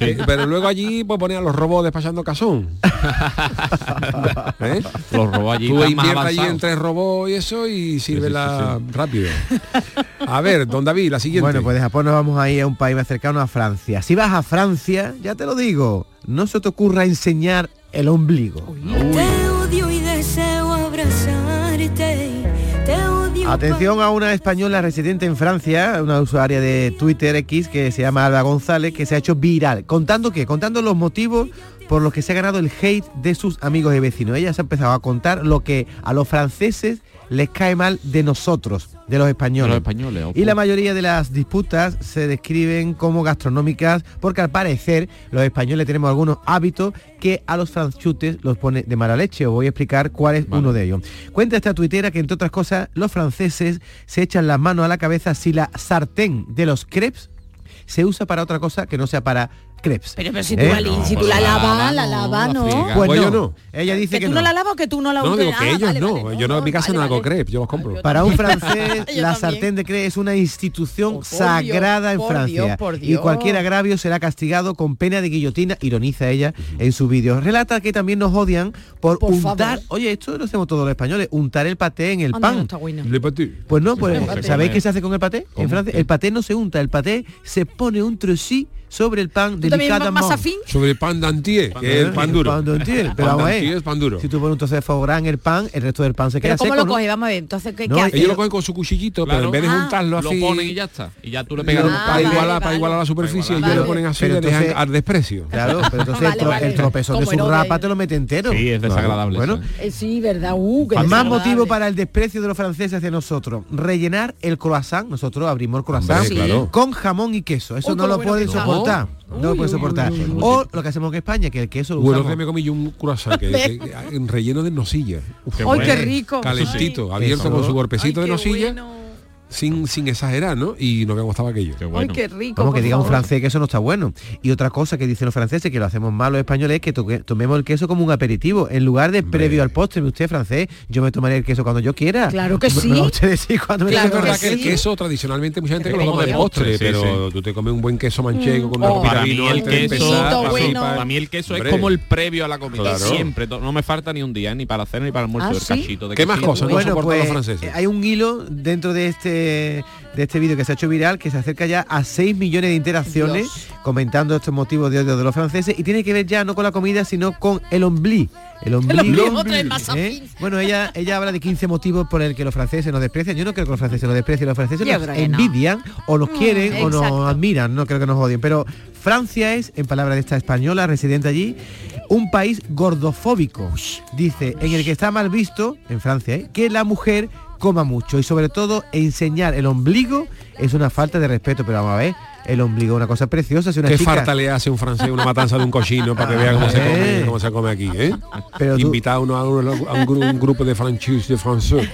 Eh, pero luego allí pues poner a los robots despachando casón. ¿Eh? Los robots allí Tú inviertes allí en tres robots y eso y sírvela rápido. A ver, don David, la siguiente. Bueno, pues de Japón nos vamos a ir a un país más cercano a Francia. Si vas a Francia, ya te lo digo, no se te ocurra enseñar el ombligo. Te odio y deseo abrazarte. Atención a una española residente en Francia, una usuaria de Twitter X que se llama Alba González, que se ha hecho viral. ¿Contando qué? Contando los motivos por los que se ha ganado el hate de sus amigos y vecinos. Ella se ha empezado a contar lo que a los franceses les cae mal de nosotros, de los españoles. De los españoles, y la mayoría de las disputas se describen como gastronómicas porque al parecer los españoles tenemos algunos hábitos que a los franchutes los pone de mala leche. Os voy a explicar cuál es uno de ellos. Cuenta esta tuitera que entre otras cosas los franceses se echan las manos a la cabeza si la sartén de los crepes se usa para otra cosa que no sea para crepes. Pero, pero si tú, ¿Eh? la, si tú la lavas, la lavas, ¿no? Pues Pues no. yo no. Ella dice ¿Que que, tú no. la lavas o que tú no la No, digo Ah, que ellos vale, no. vale, Yo no, en mi casa no hago crepes, yo los compro. Para un francés, la sartén de crepes es una institución por sagrada Dios, en por Francia. Dios, por Y cualquier agravio será castigado con pena de guillotina, ironiza ella en su vídeo. Relata que también nos odian por, Por untar, favor. oye, esto lo hacemos todos los españoles, untar el paté en el pan. no. Pues no, pues. ¿sabéis qué se hace con el paté? En Francia, el paté no se unta, el paté se pone un trocí sobre el pan ¿Tú también delicadamente. vas afín? Sobre el pan d'antier, que es el pan duro. Pan d'antier, pero Pan vamos a ver, d'antier es pan duro. Si tú pones un trozo de en el pan, el resto del pan se queda Pero ¿cómo seco, lo. Vamos a ver, entonces, ¿qué, No, qué hace? Ellos lo cogen con su cuchillito, pero en vez de Ah. juntarlo Lo así... ponen y ya está. Y ya tú le pegas un para, igualar, vale, para igualar la superficie, Vale. ellos lo ponen así y le dejan al desprecio. Claro, pero entonces Vale, el, tro- vale. el tropezón de su rapa te lo mete entero. Sí, es desagradable Bueno, eso, Eh, sí, ¿verdad? Uh, más motivo para el desprecio de los franceses hacia nosotros. Rellenar el croissant, nosotros abrimos el croissant con jamón y queso. Eso no lo lo pueden está. Soportar. No lo uy, soportar. uy, uy, uy. O lo que hacemos en España, que el queso lo Bueno, usamos. que me comí yo un croissant que, que- que- relleno de nocilla. Uf, ¡Ay, bueno. qué rico! calentito, abierto con su golpecito Ay, de nocilla, bueno. Sin, sin exagerar, ¿no? Y no me gustaba aquello. Qué Ay, bueno. qué rico. Como que diga un francés que eso no está bueno. Y otra cosa que dicen los franceses, que lo hacemos mal los españoles, es que toque- tomemos el queso como un aperitivo. En lugar de previo al postre, usted francés, yo me tomaré el queso cuando yo quiera. Claro que Me- sí. Me va usted decir cuando me Claro es toque verdad que que el queso tradicionalmente mucha gente que lo Como toma de postre, postre, sí, pero sí. tú te comes un buen queso manchego con una Oh. Para mí el queso, para, bueno. mí el queso Hombre. es como el previo a la comida. Claro. Siempre, no me falta ni un día, ni para la cena ni para el almuerzo ¿Ah, del sí? cachito de ¿Qué más cosas no Bueno, soportan pues los franceses? eh, hay un hilo dentro de este de este vídeo que se ha hecho viral que se acerca ya a 6 millones de interacciones Dios. comentando estos motivos de odio de los franceses y tiene que ver ya no con la comida sino con el ombli. El ombligo. ombligo, ¿eh? Bueno, ella ella habla de 15 motivos por el que los franceses nos desprecian. Yo no creo que los franceses nos desprecien, los franceses Yo nos no. envidian o nos quieren o nos admiran, no creo que nos odien, pero Francia es, en palabras de esta española residente allí, un país gordofóbico. Dice, en el que está mal visto, en Francia, ¿eh? que la mujer coma mucho y sobre todo enseñar el ombligo es una falta de respeto, pero vamos a ver, el ombligo es una cosa preciosa, si una ¿Qué chica... falta le hace un francés una matanza de un cochino para que vea cómo se come, cómo se come aquí? ¿eh? Pero tú- Invita a, uno, a, uno- a un, gru- un grupo de franchus, de francés.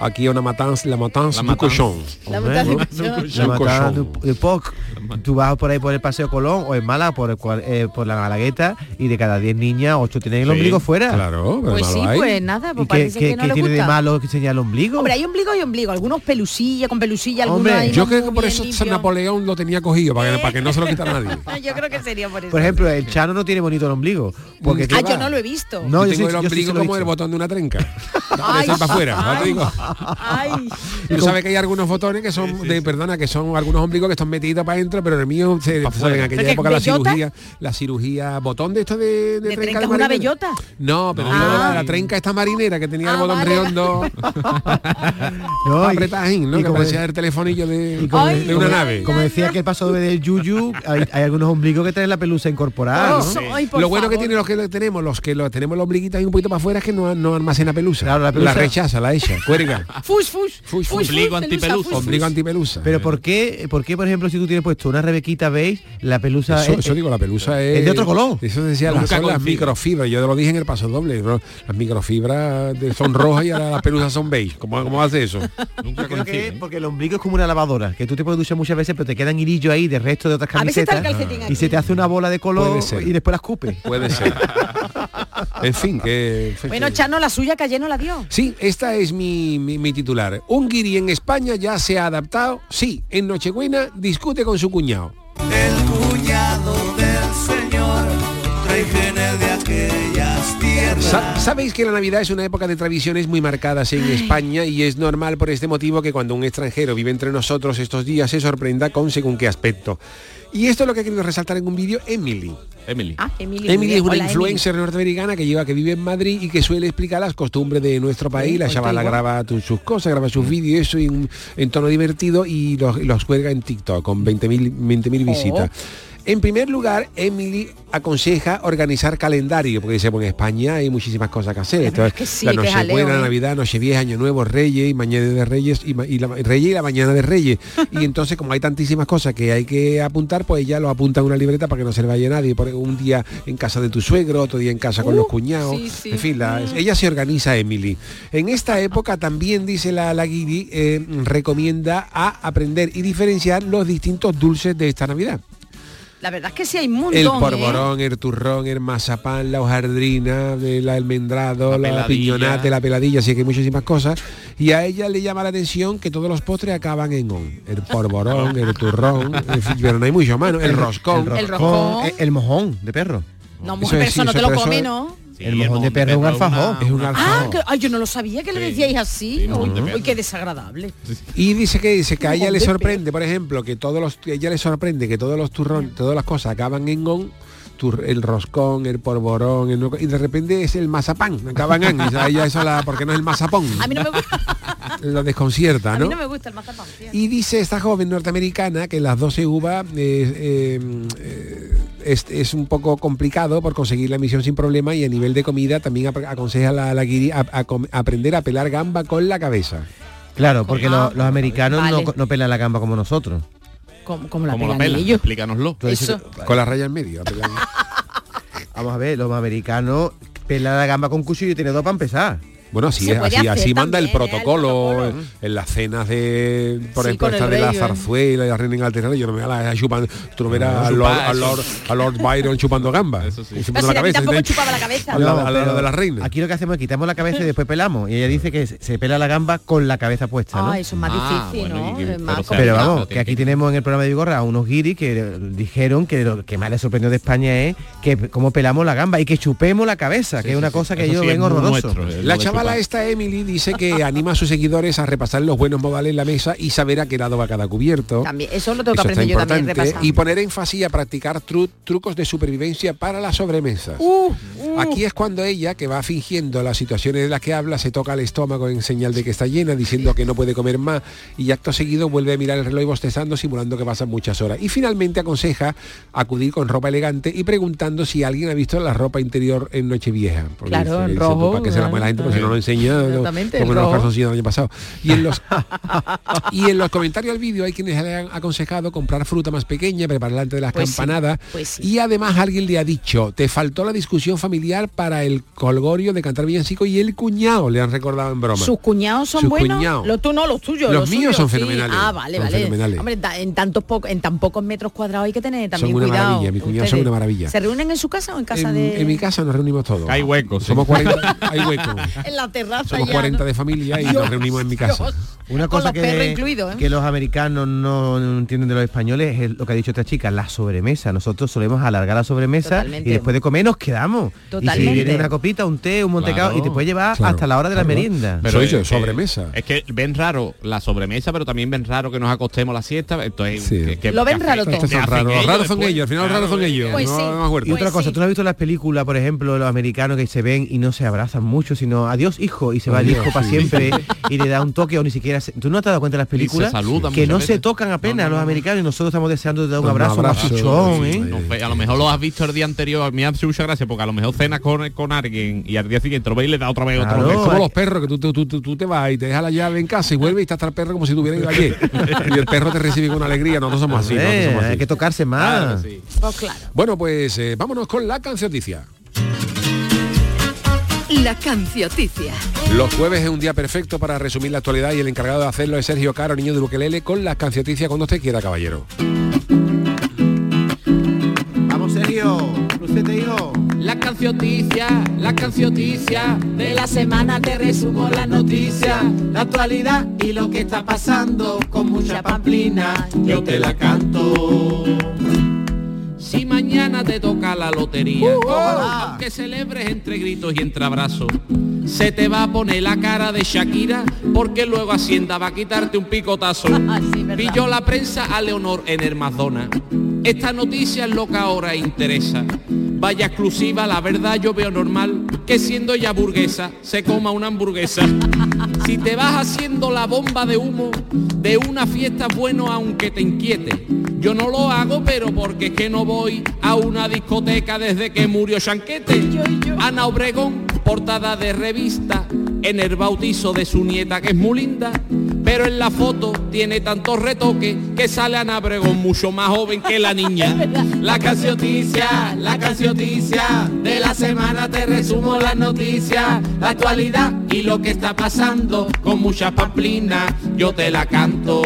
Aquí a una matanza, la matanza La du cochon. La Hombre, matanza ¿no? de cochón. La Un matanza cochón. de Poc. Tú vas por ahí por el Paseo Colón o en Málaga por, el cual- eh, por la Malagueta y de cada 10 niñas, 8 tienen el Sí, ombligo fuera. Claro, pero Pues sí, hay. pues nada, pues ¿Y qué, que no qué le tiene de malo que enseñar el ombligo? Hombre, hay ombligo y ombligo, algunos pelusilla, con pelusilla, algunos Yo no creo que por eso San. Napoleón lo tenía cogido, para que, para que no se lo quitara nadie. Yo creo que sería por eso. Por ejemplo, el Chano no tiene bonito el ombligo. Porque ah, yo no lo he visto. No, Yo yo tengo sí- el sí ombligo como el botón de una trenca. Ay, de para afuera, ¿no te ay, digo? ay. Tú sabes que hay algunos botones que son, de, perdona, que son algunos ombligos que están metidos para adentro, pero el mío, se, en aquella ¿Pero qué, época la bellota? cirugía, la cirugía, botón de esto de, ¿De trenca trenca de es una bellota? No, pero No. la, Ah. la trenca esta marinera que tenía el Ah, botón vale. redondo No, y- apretajín, ¿no? y Que como- parecía el telefonillo de, como- Ay, de una como- nave. Como decía que el paso del Yuyu, hay, hay algunos ombligos que tienen la pelusa incorporada. Oh, ¿no? ay, por Lo bueno que favor. tiene los que lo tenemos, los que lo tenemos el ombliguito ahí un poquito para afuera es que no, no almacena pelusa. Claro, la pelusa- rechaza, la echa, cuelga. Fush, fush. Fush, fush. Ombligo pelusa, antipelusa. fush, fush. Ombligo antipelusa. Pero ¿por qué, ¿por qué, por ejemplo, si tú tienes puesto una rebequita beige, la pelusa Eso, es, eso digo, la pelusa es... es de otro color? Eso decía, las, son las microfibras. Yo te lo dije en el paso doble. ¿no? Las microfibras de- son rojas y ahora las pelusas son beige. ¿Cómo, cómo hace eso? Nunca Yo creo que coincide. es porque el ombligo es como una lavadora, que tú te puedes duchar muchas veces, pero te quedan hirillos ahí de resto de otras A veces está camisetas y se te hace una bola de color Puede ser. y después la escupe. Puede ser. en fin, que... Bueno, Chano, la suya que ayer no la dio. Sí, esta es mi, mi- mi titular. Un guiri en España ya se ha adaptado. Sí, en Nochebuena discute con su cuñado. El cuñado del señor trae Sabéis que la Navidad es una época de tradiciones muy marcadas en España y es normal por este motivo que cuando un extranjero vive entre nosotros estos días se sorprenda con según qué aspecto. Y esto es lo que ha querido resaltar en un vídeo Emily. Emily. Ah, Emily. Emily es una Hola, influencer norteamericana que lleva que vive en Madrid y que suele explicar las costumbres de nuestro país. La pues chavala graba sus cosas, graba sus vídeos y eso en, en tono divertido y los, los cuelga en TikTok con 20.000 20.000 Oh. En primer lugar, Emily aconseja organizar calendario, porque dice, bueno, en España hay muchísimas cosas que hacer. que sí, la Nochebuena, ¿eh? Navidad, Nochevieja, Año Nuevo, Reyes y Mañana de Reyes y, ma- y la, Reyes y la Mañana de Reyes. Y entonces, como hay tantísimas cosas que hay que apuntar, pues ella lo apunta en una libreta para que no se le vaya nadie. Por un día en casa de tu suegro, otro día en casa con los cuñados. sí, sí. En fin, la- ella se organiza, Emily. En esta época también, dice la, la guiri, eh, recomienda a aprender y diferenciar los distintos dulces de esta Navidad. La verdad es que sí hay un montón. El ¿eh? porborón, el turrón, el mazapán, la hojaldrina, el almendrado, La la, piñonate, la peladilla, así que hay muchísimas cosas. Y a ella le llama la atención que todos los postres acaban en on. El porborón, el turrón, en fin, pero no hay mucho más, ¿no? El roscón. El roscón. El, el mojón de perro. No, Eso mujer, es, eso sí, no eso- te lo eso come, es- ¿no? Sí, el mojón de perro es un alfajor. Es un Ah, alfajor. que, ay, yo no lo sabía que le decíais así. Uy, qué desagradable. Y dice que dice que a ella le de sorprende, por ejemplo, que todos los ella le sorprende que todos los turrón, todas las cosas acaban en on, tur- el roscón, el porborón, el y de repente es el mazapán, acaban en, y a ella eso la porque no es el mazapón. A mí no me gusta, Lo desconcierta, a ¿no? mí no me gusta el mazapán. fíjate. Y dice esta joven norteamericana que las 12 uvas eh, eh, es, es un poco complicado por conseguir la emisión sin problema y a nivel de comida también aconseja a la, la guiri a, a aprender a pelar gamba con la cabeza. Claro, porque lo- los americanos vale. no, no pelan la gamba como nosotros. Como, como la ¿Cómo la pegan pela? ellos. Explícanoslo. Eso. Con la raya en medio. a. Vamos a ver, los americanos pelan la gamba con cuchillo y tiene dos para empezar. Bueno, así, es, así, así manda el ¿eh? El protocolo, protocolo. en las cenas de, por Sí, ejemplo, esta de la ¿eh? zarzuela y la reina Inglaterra, yo no me la chupan, tú no verás No, a, Lord, a, Lord, a Lord Byron chupando gamba. Eso sí. Y chupando Pero si la a mí cabeza, tampoco chupaba la cabeza. Al lado pero de la reina. Aquí lo que hacemos es quitamos la cabeza y después pelamos. Y ella dice que se pela la gamba con la cabeza puesta, ¿no? Ah, eso es más Ah, difícil, bueno, ¿no? que- más pero, vamos, que aquí tenemos en el programa de Vigorra a unos guiris que eh, dijeron que lo que más les sorprendió de España es que cómo pelamos la gamba y que chupemos la cabeza, que es una cosa que yo ven horroroso. eh, La chavala esta Emily dice que anima a sus seguidores a repasar los buenos modales en la mesa y saber a qué lado va cada cubierto. También, eso lo tengo que aprender yo también, repasar. y poner énfasis a practicar tru- trucos de supervivencia para las sobremesas. Uh, uh. Aquí es cuando ella, que va fingiendo las situaciones de las que habla, se toca el estómago en señal de que está llena, diciendo que no puede comer más, y acto seguido vuelve a mirar el reloj bostezando, simulando que pasan muchas horas. Y finalmente aconseja acudir con ropa elegante y preguntando si alguien ha visto la ropa interior en Nochevieja. Claro, en rojo, "Pues, ¿Para qué se la mueve la gente? Si no lo enseña Exactamente, como los calzoncillos del año pasado. Y en los y en los comentarios al vídeo hay quienes le han aconsejado comprar fruta más pequeña, prepararla antes de las Pues sí, campanadas. pues sí. Y además alguien le ha dicho, te faltó la discusión familiar para el colgorio de cantar villancico y el cuñado, le han recordado en broma. ¿Sus cuñados son Sus buenos? cuñados. Los tú no, los tuyos. Los míos suyos, son sí. fenomenales, Ah, vale, son vale. fenomenales. Hombre, en tantos pocos, en tan pocos metros cuadrados hay que tener también una cuidado. maravilla, son una. ¿Se reúnen en su casa o en casa en, de.? en mi casa nos reunimos todos. Hay huecos. sí. Somos 40, hay huecos. en la terraza Somos ya, 40 ¿no? de familia y Dios, nos reunimos en mi casa. Dios. Una cosa perros que, incluidos, ¿eh? que los americanos no entienden de los españoles es lo que ha dicho esta chica, la sobremesa. Nosotros solemos alargar la sobremesa Totalmente. y después de comer nos quedamos. Y Totalmente. si viene una copita, un té, un montecado Claro. y te puede llevar Claro, hasta la hora de la merienda. Pero es eso, que- sobremesa. Es que ven raro la sobremesa, pero también ven raro que nos acostemos la siesta. Entonces, Sí. que- que- Lo ven raro todo. Son raros. ellos Raros son después. ellos, al final raros son ellos. Pues no, sí. no me acuerdo. Y otra Pues cosa, sí. tú no has visto las películas, por ejemplo, los americanos que se ven y no se abrazan mucho, sino adiós hijo y se va el Adiós, hijo para sí. siempre y le da un toque o ni siquiera se- tú no te has dado cuenta en las películas saludan que no veces. se tocan apenas No, no, los no. americanos y nosotros estamos deseando de dar un abrazo, un abrazo, ¿eh? No, a lo mejor lo has visto el día anterior, a mí me hace mucha gracia porque a lo mejor cenas con, con alguien y al día siguiente lo ves y le da otra vez Claro. otro Es como los perros que tú, tú, tú- tú- tú te vas y te dejas la llave en casa y vuelves y está hasta el perro como si tuviera ido ayer. y el perro te recibe con alegría. Nosotros somos así. nosotros Eh, somos así. hay que tocarse más. Claro, sí. Pues claro. Bueno, pues eh, vámonos con la cancioticia. La cancioticia. Los jueves es un día perfecto para resumir la actualidad y el encargado de hacerlo es Sergio Caro, niño de Bukelele, con la cancioticias cuando usted quiera, caballero. Vamos, Sergio. Lucete, hijo. La cancioticia, la cancioticia de la semana te resumo la noticia, la actualidad y lo que está pasando con mucha pamplina, yo te la canto. Si mañana te toca la lotería, aunque celebres entre gritos y entre abrazos, se te va a poner la cara de Shakira porque luego Hacienda va a quitarte un picotazo. Sí. Pilló la prensa a Leonor en el Madonna. Esta noticia es lo que ahora interesa. Vaya exclusiva, la verdad yo veo normal que siendo ya burguesa se coma una hamburguesa. Si te vas haciendo la bomba de humo de una fiesta es bueno aunque te inquiete. Yo no lo hago pero porque es que no voy a una discoteca desde que murió Chanquete. Ana Obregón, portada de revista, en el bautizo de su nieta que es muy linda. Pero en la foto tiene tantos retoques que sale Ana Obregón mucho más joven que la niña. La cancioticia, la cancioticia de la semana te resumo las noticias, la actualidad y lo que está pasando con mucha pamplina, yo te la canto.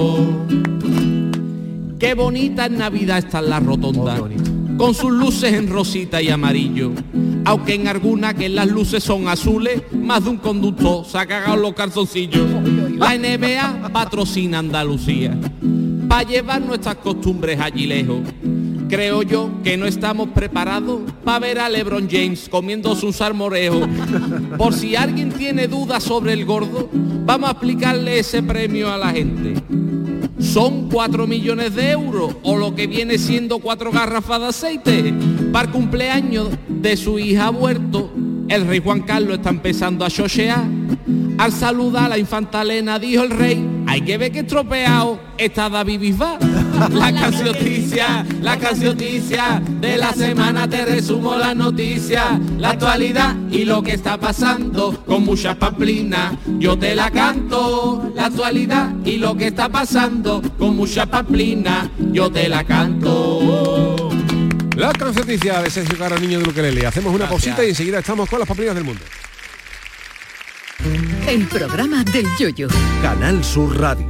Qué bonita en Navidad está la rotonda, con sus luces en rosita y amarillo. Aunque en alguna que las luces son azules, más de un conductor se ha cagado los calzoncillos. La NBA patrocina Andalucía, para llevar nuestras costumbres allí lejos. Creo yo que no estamos preparados para ver a LeBron James comiéndose un salmorejo. Por si alguien tiene dudas sobre el gordo, vamos a explicarle ese premio a la gente son 4 millones de euros o lo que viene siendo cuatro garrafas de aceite. Para el cumpleaños de su hija Huerto, el rey Juan Carlos está empezando a chochear. Al saludar a la infanta Elena dijo el rey, hay que ver que estropeado está David Bisbal. La cancioticia, la cancioticia de la semana te resumo las noticias, la actualidad y lo que está pasando con muchas pamplinas. Yo te la canto, la actualidad y lo que está pasando con muchas pamplinas. Yo te la canto. La cancioticia de Sergio Caro, niño de Bukelele. Hacemos una Gracias. pausita y enseguida estamos con las papilas del mundo. El programa del Yoyo. Canal Sur Radio.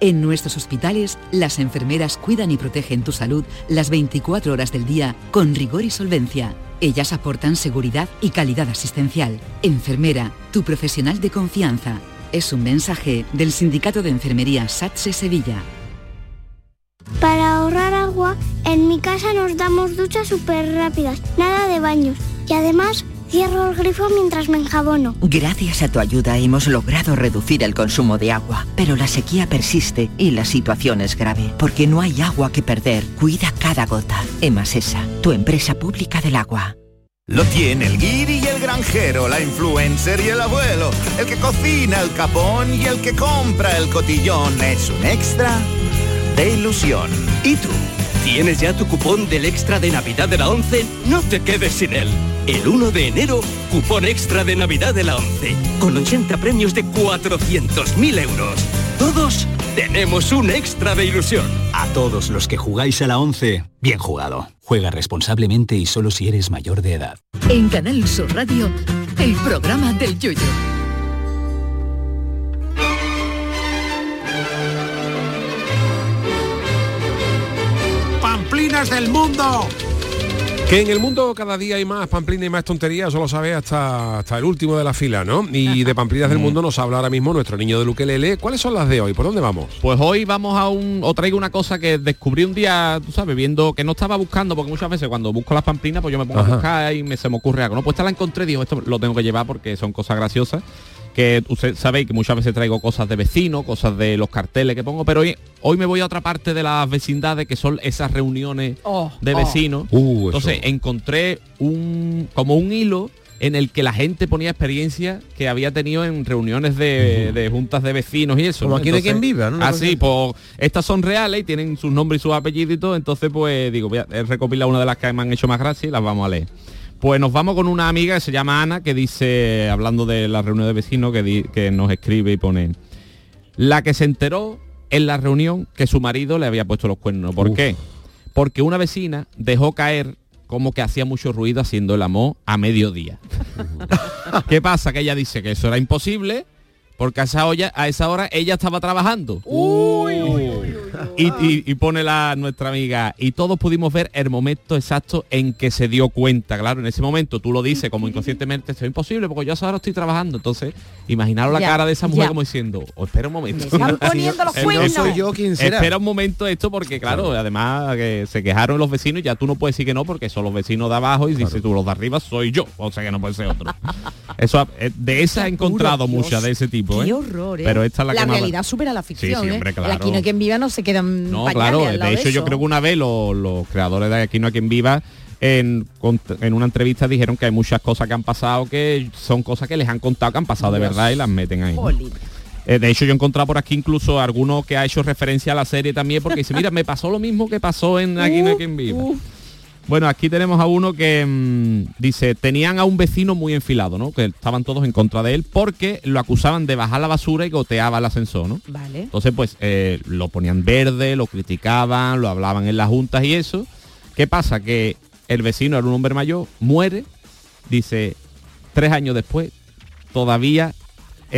En nuestros hospitales, las enfermeras cuidan y protegen tu salud las 24 horas del día con rigor y solvencia. Ellas aportan seguridad y calidad asistencial. Enfermera, tu profesional de confianza. Es un mensaje del Sindicato de Enfermería SATSE Sevilla. Para ahorrar agua, en mi casa nos damos duchas súper rápidas, nada de baños. Y además, cierro el grifo mientras me enjabono. Gracias a tu ayuda hemos logrado reducir el consumo de agua, pero la sequía persiste y la situación es grave, porque no hay agua que perder. Cuida cada gota. Emasesa, tu empresa pública del agua. Lo tiene el guiri y el granjero, la influencer y el abuelo, el que cocina el capón y el que compra el cotillón. Es un extra de ilusión. ¿Y tú? ¿Tienes ya tu cupón del extra de Navidad de la 11? No te quedes sin él. El 1 de enero, cupón extra de Navidad de la 11, con 80 premios de 400.000 euros. Todos tenemos un extra de ilusión. A todos los que jugáis a la 11, bien jugado. Juega responsablemente y solo si eres mayor de edad. En Canal Sur Radio, el programa del Yoyo. ¡Pamplinas del mundo! Que en el mundo cada día hay más pamplinas y más tonterías, eso lo sabe hasta, hasta el último de la fila, ¿no? Y de pamplinas del mundo nos habla ahora mismo nuestro niño de Luquelele. ¿Cuáles son las de hoy? ¿Por dónde vamos? Pues hoy vamos a un, o traigo una cosa que descubrí un día, tú sabes, viendo que no estaba buscando, porque muchas veces cuando busco las pamplinas, pues yo me pongo Ajá. a buscar y me, se me ocurre algo. No, pues esta la encontré, digo, esto lo tengo que llevar porque son cosas graciosas. Que usted sabéis que muchas veces traigo cosas de vecinos, cosas de los carteles que pongo, pero hoy, hoy me voy a otra parte de las vecindades que son esas reuniones Oh, de oh. vecinos. Uh, Entonces encontré un como un hilo en el que la gente ponía experiencia que había tenido en reuniones de, de juntas de vecinos y eso. Como ¿no? aquí de quien viva, ¿no? Así, cosa pues estas son reales y tienen sus nombres y sus apellidos y todo. Entonces, pues digo, voy a he recopilado una de las que me han hecho más gracia y las vamos a leer. Pues nos vamos con una amiga que se llama Ana, que dice, hablando de la reunión de vecinos, que, di- que nos escribe y pone, la que se enteró en la reunión que su marido le había puesto los cuernos. ¿Por Uf. qué? Porque una vecina dejó caer como que hacía mucho ruido haciendo el amor a mediodía. ¿Qué pasa? Que ella dice que eso era imposible porque a esa, olla- a esa hora ella estaba trabajando. Y, y- y pone la nuestra amiga y todos pudimos ver el momento exacto en que se dio cuenta claro en ese momento tú lo dices como inconscientemente esto es imposible porque yo a esa hora estoy trabajando entonces imaginaros la Ya, cara de esa mujer ya. como diciendo "Oh, espera un momento Me están poniendo los cuernos. eso- soy yo, ¿quién será? espera un momento esto porque claro además que se quejaron los vecinos y ya tú no puedes decir que no porque son los vecinos de abajo y dices tú los de arriba soy yo o sea que no puede ser otro eso eh, de esas he encontrado Dios, muchas de ese tipo Qué ¿eh? horror, ¿eh? pero esta es la, que más- realidad supera la ficción, sí, ¿eh? hombre, claro. Aquí no hay quien viva no se quedan no, claro, de hecho yo creo que una vez los, los creadores de Aquí no hay quien viva en, en una entrevista dijeron que hay muchas cosas que han pasado que son cosas que les han contado que han pasado de verdad y las meten ahí. Eh, de hecho yo he encontrado por aquí incluso alguno que ha hecho referencia a la serie también porque dice, mira, me pasó lo mismo que pasó en Aquí no hay quien viva. Uh, Bueno, aquí tenemos a uno que mm, dice, tenían a un vecino muy enfilado, ¿no? Que estaban todos en contra de él porque lo acusaban de bajar la basura y goteaba el ascensor, ¿no? Vale. Entonces, pues, eh, lo ponían verde, lo criticaban, lo hablaban en las juntas y eso. ¿Qué pasa? Que el vecino era un hombre mayor, muere, dice, tres años después, todavía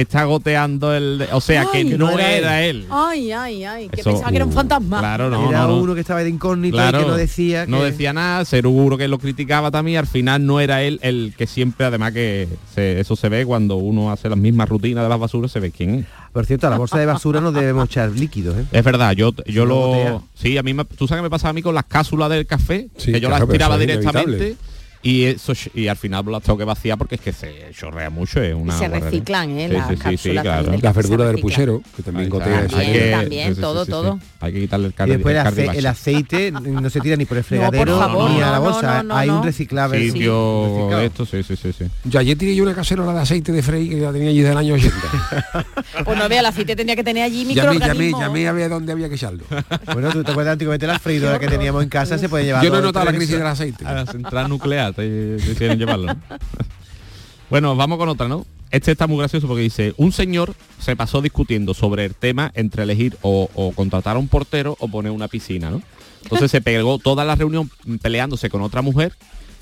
está goteando el... O sea, que no, era, él. Ay, ay, ay, que Eso, pensaba que era un fantasma. Claro, no, Era no, no. uno que estaba de incógnito Claro, y que no decía no decía nada, seguro que lo criticaba también, al final no era él el que siempre, además que se- eso se ve cuando uno hace las mismas rutinas de las basuras, se ve quién es. Por cierto, a la bolsa de basura no debemos echar líquidos, ¿eh? Es verdad, yo, yo lo... Sí, a mí me, tú sabes que me pasaba a mí con las cápsulas del café, Sí, que yo claro, las tiraba directamente inevitable. Y eso y al final las tengo que vaciar porque es que se chorrea mucho, es una se reciclan, ¿eh? Sí, Las sí, sí, claro. también se verduras del puchero, que también gotea eso. Hay que- También, todo, todo. Hay que quitarle el Y después el, ace- aceite no se tira ni por el fregadero favor, ni a la bolsa. no, no, Hay un reciclable. Sitio esto, sí, sí, sí, sí. Yo ayer tiré yo una cacerola de aceite de Frey que la tenía allí del año 80. Pues no vea, el aceite tenía que tener allí llamé, llamé, microorganismos. llamé a ver dónde había que echarlo. Bueno, tú te acuerdas antiguamente la freidora que teníamos en casa se puede llevar. Yo no he notado la crisis del aceite. A la central nuclear quieren llevarlo. ¿no? bueno, vamos con otra, ¿no? Este está muy gracioso porque dice, un señor se pasó discutiendo sobre el tema entre elegir o, o contratar a un portero o poner una piscina, ¿no? Entonces se pegó toda la reunión peleándose con otra mujer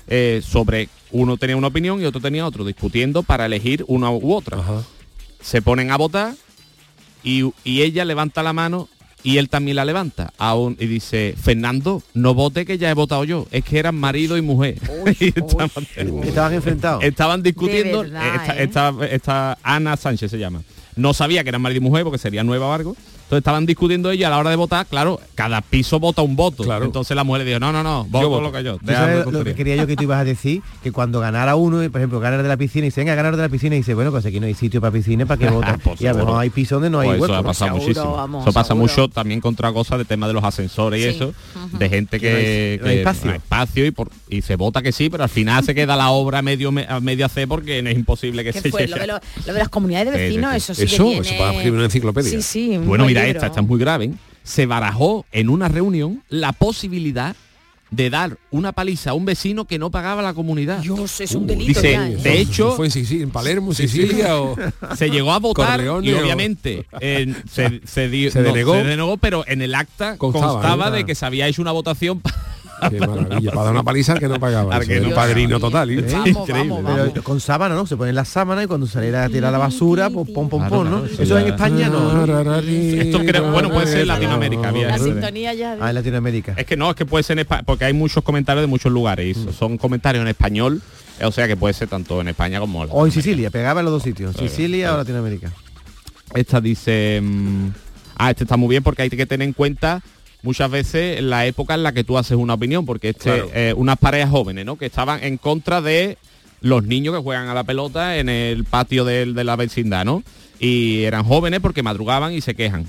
eh, sobre uno tenía una opinión y otro tenía otro, discutiendo para elegir una u otra. Se ponen a votar y, y ella levanta la mano y él también la levanta aún y dice Fernando no vote que ya he votado yo es que eran marido y mujer Y estaban, Estaban enfrentados. estaban discutiendo De verdad, esta, ¿eh? esta- esta Ana Sánchez se llama no sabía que eran marido y mujer porque sería nueva o algo entonces estaban discutiendo ella a la hora de votar claro cada piso vota un voto Claro. entonces la mujer le dijo no no no voto voto. lo que yo ¿Tú déjame sabes lo que tontería". quería yo que tú ibas a decir? Que cuando ganara uno, por ejemplo, ganar de la piscina y se venga a ganar de la piscina y dice, bueno, pues aquí no hay sitio para piscina, ¿para que voten? Pues y a lo hay pisos donde no hay Pues hueco. eso pasado Seguro, muchísimo. vamos, eso pasa seguro. mucho también contra cosas de tema de los ascensores y eso, de gente Que no hay- que, no hay que espacio. no hay espacio y, por, y se vota que sí, pero al final se queda la obra medio me- a medio hacer porque no es imposible que ¿Qué se fue? llegue. Lo de, lo- lo de las comunidades de vecinos, eso sí Eso, eso para escribir una enciclopedia. Sí, sí. Bueno, buen mira esta, esta es muy grave. ¿eh? Se barajó en una reunión la posibilidad de dar una paliza a un vecino que no pagaba la comunidad. Dios, es un Uy, delito dice, ya, ¿eh? de hecho, Fue en Sicilia, en Palermo. Sicilia o... se llegó a votar Corleone y o- obviamente eh, se, se di- Se no, denegó. se denegó, pero en el acta Constaba, constaba, ¿no? de que se había hecho una votación Qué maravilla, para dar una paliza al que no pagaba. Al que no padrino total. ¿eh? Vamos, Increíble. vamos, vamos. Pero con sábana, ¿no? Se ponen la sábana y cuando saliera a tirar la basura, pues pom, pom, pom, ¿no? eso en España no. Esto creo- bueno, puede ser Latinoamérica, había La sintonía ya... Ah, en Latinoamérica. Es que no, es que puede ser en España, porque hay muchos comentarios de muchos lugares y son comentarios en español, o sea que puede ser tanto en España como en O en Sicilia, pegaba en los dos sitios. Sicilia o Latinoamérica. Esta dice, mm, ah, este está muy bien porque hay que tener en cuenta muchas veces la época en la que tú haces una opinión, porque este, Claro. eh, unas parejas jóvenes, ¿no? Que estaban en contra de los niños que juegan a la pelota en el patio del- de, la vecindad, ¿no? Y eran jóvenes porque madrugaban y se quejan.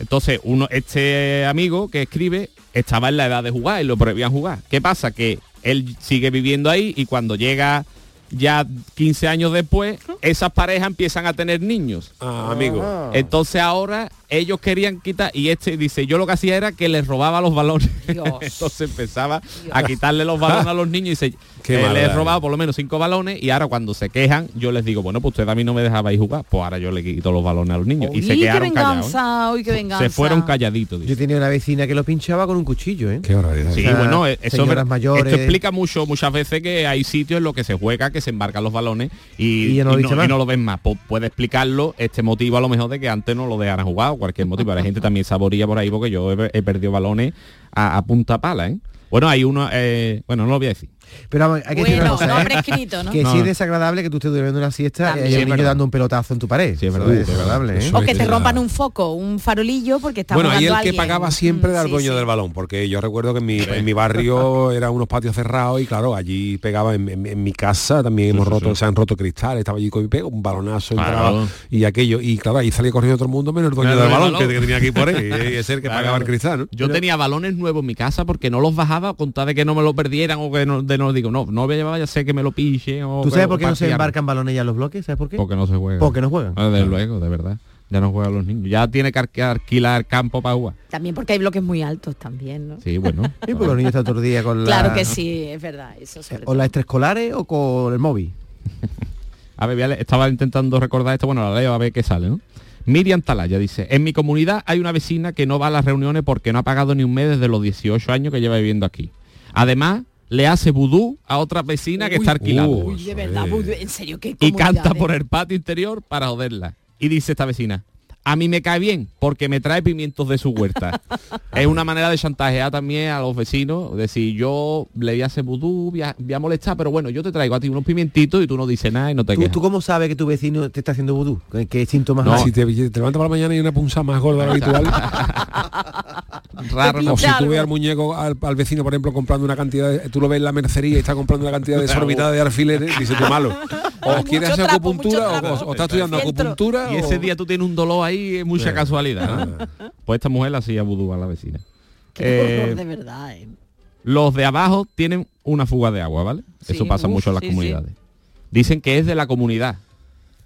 Entonces, uno, este amigo que escribe estaba en la edad de jugar y lo prohibían jugar. ¿Qué pasa? Que él sigue viviendo ahí y cuando llega ya 15 años después, esas parejas empiezan a tener niños. Ah, amigo. Entonces ahora ellos querían quitar y este dice, yo lo que hacía era que les robaba los balones. Dios. Entonces empezaba a quitarle los balones a los niños y dice, Qué eh, les he robado por lo menos cinco balones y ahora cuando se quejan yo les digo, bueno, pues ustedes a mí no me dejabais jugar, pues ahora yo le quito los balones a los niños. y se quedaron callados. ¿eh? venganza, uy, qué venganza. Se fueron calladitos. dice. Yo tenía una vecina que lo pinchaba con un cuchillo, ¿eh? Qué barbaridad. Sí, O sea, bueno, eh, eso mayores. esto explica mucho muchas veces que hay sitios en los que se juega, que se embarcan los balones y, Y no lo y dice más. y no lo ven más. Pu- puede explicarlo este motivo a lo mejor de que antes no lo dejaran jugar cualquier motivo. La gente también saboría por ahí porque yo he, perdido balones a, a punta pala, ¿eh? Bueno, hay uno, eh, bueno, no lo voy a decir. Pero vamos, hay que decir una Bueno, cosa, no ¿eh? prescrito, ¿no? Que No. sí es desagradable que tú estés durmiendo una siesta También. y Sí, hay es un niño verdad. dando un pelotazo en tu pared. Sí, es verdad, es desagradable, ¿eh? O que te rompan un foco, un farolillo porque está Bueno, ahí el que pagaba siempre era el dueño del balón, porque yo recuerdo que en mi, en mi barrio eran unos patios cerrados y claro, allí pegaba en, en- en mi casa también hemos sí, roto, sí. se han roto cristales, estaba allí con mi pego, un balonazo Claro. y aquello, y claro, ahí salía corriendo todo el mundo menos el dueño Claro, del el balón, balón. Que, que tenía que ir por él, y es el que Claro. pagaba el cristal, ¿no? Yo tenía balones nuevos en mi casa porque no los bajaba con tal de que no me lo perdieran o que no, de Entonces no digo, no, no vaya a ser que me lo piche. O, ¿Tú sabes o por qué no se embarcan balones ya los bloques? ¿Sabes por qué? Porque no se juega. Porque no juegan. Ah, Desde luego, de verdad. Ya no juegan los niños. Ya tiene que alquilar campo para jugar. También porque hay bloques muy altos también, ¿no? Sí, bueno. Sí, porque los niños están todo el día con la... Claro que sí, es verdad. Eso sobre O las extraescolares o con el móvil. A ver, voy estaba intentando recordar esto, bueno, la leo a ver qué sale, ¿no? Miriam Talaya dice, en mi comunidad hay una vecina que no va a las reuniones porque no ha pagado ni un mes desde los 18 años que lleva viviendo aquí. Además, le hace vudú a otra vecina que está alquilada. Uy, de verdad, en serio, qué y canta por el patio interior para joderla. Y dice esta vecina, a mí me cae bien porque me trae pimientos de su huerta. es una manera de chantajear también a los vecinos, decir, yo le voy a hacer vudú, voy a, voy a molestar, pero bueno, yo te traigo a ti unos pimientitos y tú no dices nada y no te ¿Tú, quejas. tú cómo sabes que tu vecino te está haciendo vudú? ¿Qué, qué síntomas hay? si te, te levantas por la mañana y una punza más gorda de lo habitual. Raro, ¿no? O si tú ves al muñeco, al, al vecino, por ejemplo, comprando una cantidad, de- tú lo ves en la mercería y está comprando una cantidad desorbitada de alfileres, dice tú malo. O quieres hacer trapo, acupuntura o, o estás estudiando acupuntura. Y o- ese día tú tienes un dolor ahí, es mucha casualidad. ¿no? Pues esta mujer la hacía vudú a la vecina. Qué Eh, horror, de verdad. eh. Los de abajo tienen una fuga de agua, ¿vale? Sí, Eso pasa uf, mucho en las sí, comunidades. Dicen que es de la comunidad.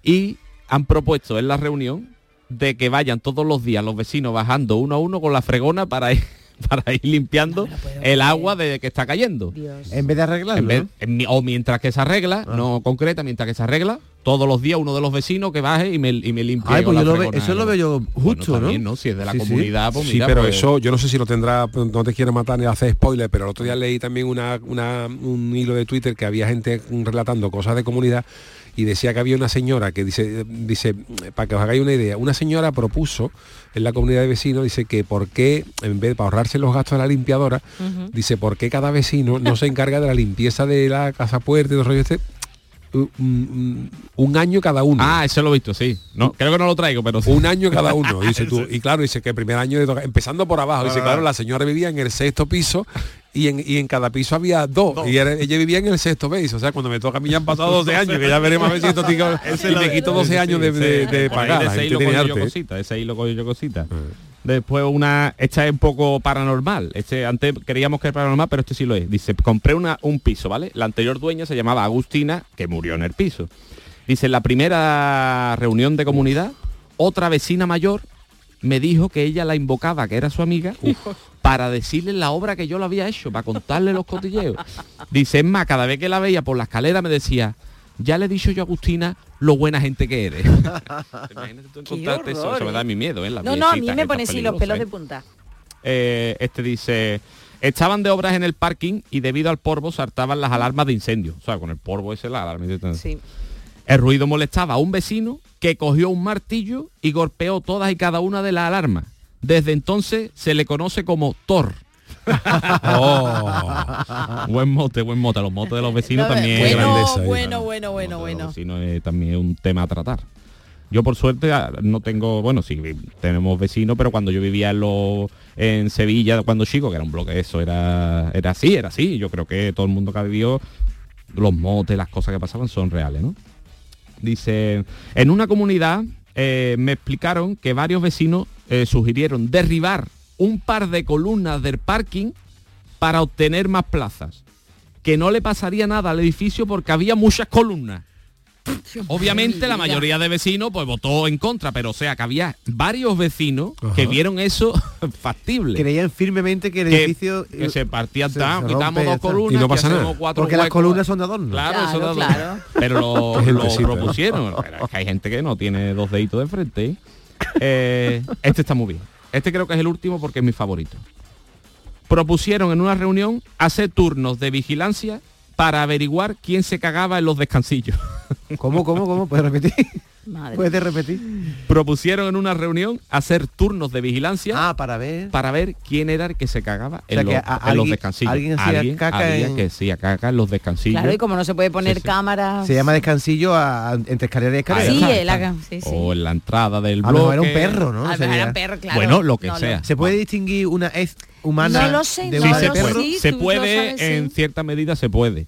Y han propuesto en la reunión de que vayan todos los días los vecinos bajando uno a uno con la fregona para ir, para ir limpiando el agua de que está cayendo. En vez de arreglarlo. En vez- mi- o mientras que se arregla, Ah. no concreta, mientras que se arregla, todos los días uno de los vecinos que baje y me, y me limpie. Ay, pues la yo lo ve- fregona, eso lo veo yo Bueno, justo, también, ¿no? Si es de la Sí, sí. comunidad, pues sí, pero pues- eso yo no sé si lo tendrá, no te quiero matar ni hacer spoiler, pero el otro día leí también una, una- un hilo de Twitter que había gente relatando cosas de comunidad y decía que había una señora que dice, dice, para que os hagáis una idea, una señora propuso en la comunidad de vecinos, dice que por qué, en vez de ahorrarse los gastos de la limpiadora, dice, ¿por qué cada vecino no se encarga de la limpieza de la casa puerta y todo el rollo este? Un, año cada uno. Ah, eso lo he visto, sí. No, creo que no lo traigo, pero sí. Un año cada uno, dice tú. Y claro, dice que el primer año, de toca- empezando por abajo, dice, Ah. claro, la señora vivía en el sexto piso y en, y en cada piso había dos. Y era- ella vivía en el sexto piso. O sea, cuando me toca a mí ya han pasado 12 años, que ya veremos a ver si esto tico- y me quito 12 años de, de- de pagar. ese hilo yo cosita, ese hilo yo cosita. Después una, esta es un poco paranormal. Este antes creíamos que era paranormal, pero este sí lo es. Dice, compré una, un piso, ¿vale? La anterior dueña se llamaba Agustina, que murió en el piso. Dice, en la primera reunión de comunidad, otra vecina mayor me dijo que ella la invocaba, que era su amiga, para decirle la obra que yo le había hecho, para contarle los cotilleos. Dice, es más, cada vez que la veía por la escalera me decía, ya le he dicho yo a Agustina lo buena gente que eres. Imagínate tú encontrarte eso, horror, eso me da eh. mi miedo, ¿eh? Las No, no, a mí me pone así los pelos de ¿eh? punta. Eh, este dice, estaban de obras en el parking y debido al polvo saltaban las alarmas de incendio. O sea, con el polvo ese la alarma. Sí. El ruido molestaba a un vecino que cogió un martillo y golpeó todas y cada una de las alarmas. Desde entonces se le conoce como Thor. Oh. buen mote, buen mote. Los motes de los vecinos No, también. bueno, grandeza, ¿eh? bueno, bueno, bueno, bueno. vecinos es también un tema a tratar. Yo por suerte ah, no tengo, bueno, sí, tenemos vecinos, pero cuando yo vivía en, lo- en Sevilla, cuando chico, que era un bloque, eso era, era así, era así. Yo creo que todo el mundo que ha vivido, los motes, las cosas que pasaban son reales, ¿no? Dice, en una comunidad eh, me explicaron que varios vecinos eh, sugirieron derribar un par de columnas del parking para obtener más plazas. Que no le pasaría nada al edificio porque había muchas columnas. Obviamente la mayoría de vecinos pues votó en contra, pero o sea que había varios vecinos que vieron eso factible. Creían firmemente que el Que- edificio que se partían se- tan, se quitamos dos columnas Y no pasa nada. hacemos cuatro Porque las columnas son de adorno. Claro, Claro, eso de adorno. claro. Pero lo, propusieron. Pero es que hay gente que no tiene dos deditos de frente. ¿eh? Eh, este está muy bien. Este creo que es el último porque es mi favorito. Propusieron en una reunión hacer turnos de vigilancia para averiguar quién se cagaba en los descansillos. ¿Cómo, cómo, cómo? ¿Puedes repetir? Madre. ¿Puedes repetir? Propusieron en una reunión hacer turnos de vigilancia Ah, para ver. para ver quién era el que se cagaba en, sea, que los, a- en los alguien- descansillos. alguien hacía caca había en- que sí, a caca en los descansillos. Claro, y como no se puede poner Sí, sí. cámaras. Se llama descansillo a- a- entre escalera y escalera. Sí, haga- sí, sí. O en la entrada del A lo mejor bloque. era un perro, ¿no? A ver, Sería- eran perros, claro. Bueno, lo que No, sea. ¿Se puede distinguir una hez humana No lo sé, de no una Sí, de se lo puede, perro? sí, se tú lo puede sabes, sí. en cierta medida se puede.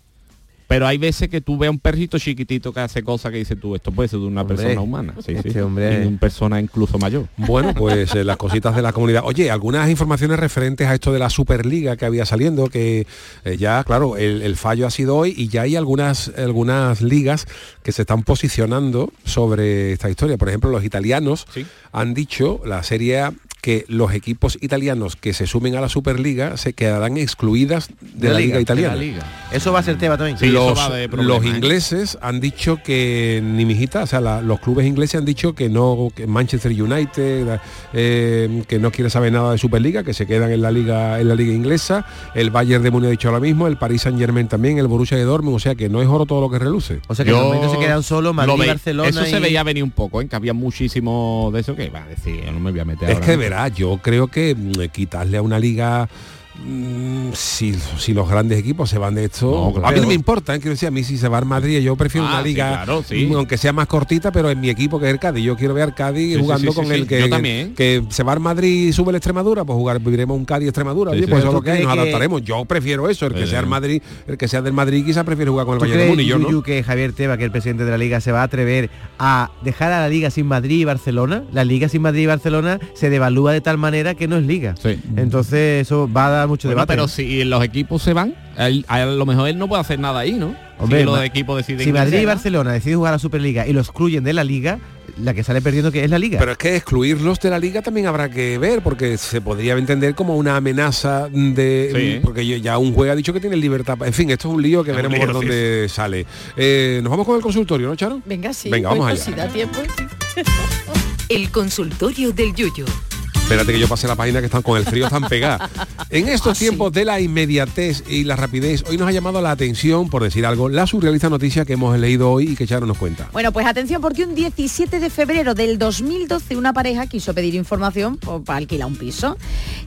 Pero hay veces que tú ves a un perrito chiquitito que hace cosas que dices tú, esto puede ser de una Hombre, persona humana. Sí, este sí. hombre- Y de una persona incluso mayor. Bueno, pues eh, las cositas de la comunidad. Oye, algunas informaciones referentes a esto de la Superliga que había saliendo, que eh, ya, claro, el, el fallo ha sido hoy y ya hay algunas, algunas ligas que se están posicionando sobre esta historia. Por ejemplo, los italianos han dicho, la Serie A, que los equipos italianos que se sumen a la Superliga se quedarán excluidas de, la, liga, italiana. Eso va a ser tema también. los, los ingleses han dicho que ni mijita, o sea, la- los clubes ingleses han dicho que no, que Manchester United, eh, que no quiere saber nada de Superliga, que se quedan en la liga, en la liga inglesa. El Bayern de Múnich ha dicho ahora mismo, el Paris Saint Germain también, el Borussia de Dortmund, o sea que no es oro todo lo que reluce. O sea que momento se quedan solo Madrid, Barcelona Eso se veía venir un poco, ¿eh? que había muchísimo de eso que va a decir, yo no me voy a meter Es ahora, que yo creo que mm, quitarle a una liga si, si los grandes equipos se van de esto No, a mí no me importa ¿eh? quiero decir a mí si se va al Madrid yo prefiero Ah, una sí, liga claro, sí. mm, aunque sea más cortita pero en mi equipo que es el Cádiz yo quiero ver al Cádiz Sí, jugando sí, con sí, el sí. que Yo también. que se va al Madrid y sube la Extremadura pues jugar viviremos un Cádiz Extremadura Sí, oye, sí. pues eso es lo que hay, nos que- adaptaremos yo prefiero eso el que Sí. sea el Madrid el que sea del Madrid quizá prefiere jugar con el ¿Tú Bayern de Múnich yo no que Javier Teba, que el presidente de la liga, se va a atrever a dejar a la liga sin Madrid y Barcelona? La liga sin Madrid y Barcelona se devalúa de tal manera que no es liga. Entonces eso va a dar mucho Bueno, debate. pero si los equipos se van, él- a lo mejor él no puede hacer nada ahí, ¿no? Hombre, si los Ma- equipos deciden si Madrid y. Barcelona deciden jugar a la Superliga y lo excluyen de la liga, la que sale perdiendo que es la liga. Pero es que excluirlos de la liga también habrá que ver, porque se podría entender como una amenaza de... Sí. Porque ya un juez ha dicho que tiene libertad. En fin, esto es un lío que Es veremos lío, por sí, dónde sale. Eh, Nos vamos con el consultorio, ¿no, Charo? Venga, sí. Venga, vamos pues, allá. Si da tiempo. El consultorio del Yuyo. Espérate que yo pase la página que están con el frío tan pegadas. En Ah, estos tiempos de la inmediatez y la rapidez, hoy nos ha llamado la atención, por decir algo, la surrealista noticia que hemos leído hoy y que Charo nos cuenta. Bueno, pues atención porque un 17 de febrero del 2012 una pareja quiso pedir información por- para alquilar un piso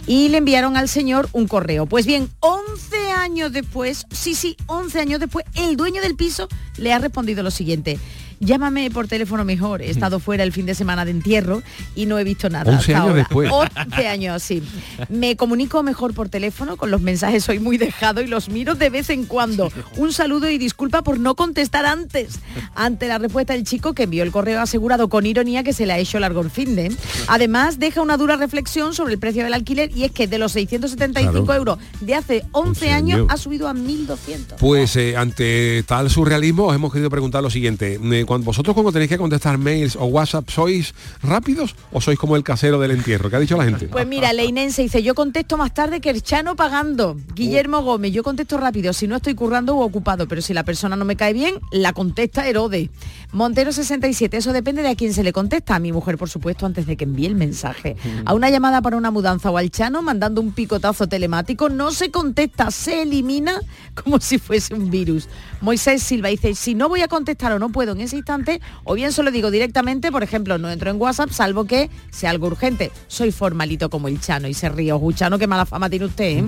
y le enviaron al señor un correo. Pues bien, 11 años después, sí, sí, 11 años después, el dueño del piso le ha respondido lo siguiente. Llámame por teléfono mejor. He estado fuera el fin de semana de entierro y no he visto nada. 11 hasta años ahora. después. 11 años, sí. Me comunico mejor por teléfono, con los mensajes soy muy dejado y los miro de vez en cuando. Un saludo y disculpa por no contestar antes. Ante la respuesta del chico que envió el correo asegurado con ironía que se le ha hecho largo el fin de. Además, deja una dura reflexión sobre el precio del alquiler y es que de los 675 Claro. euros de hace 11 años ha subido a 1.200. Pues eh, ante tal surrealismo os hemos querido preguntar lo siguiente. ¿Vosotros cuando tenéis que contestar mails o WhatsApp sois rápidos o sois como el casero del entierro? ¿Qué ha dicho la gente? Pues mira, Leinense dice, yo contesto más tarde que el Chano pagando. Guillermo Gómez, yo contesto rápido, si no estoy currando o ocupado, pero si la persona no me cae bien, la contesta Herode. Montero 67, eso depende de a quién se le contesta. A mi mujer, por supuesto, antes de que envíe el mensaje. A una llamada para una mudanza o al Chano mandando un picotazo telemático, no se contesta, se elimina como si fuese un virus. Moisés Silva dice, si no voy a contestar o no puedo en ese instante, o bien se lo digo directamente, por ejemplo, no entro en WhatsApp, salvo que sea algo urgente. Soy formalito como el Chano y se ríe. Chano, qué mala fama tiene usted. ¿eh?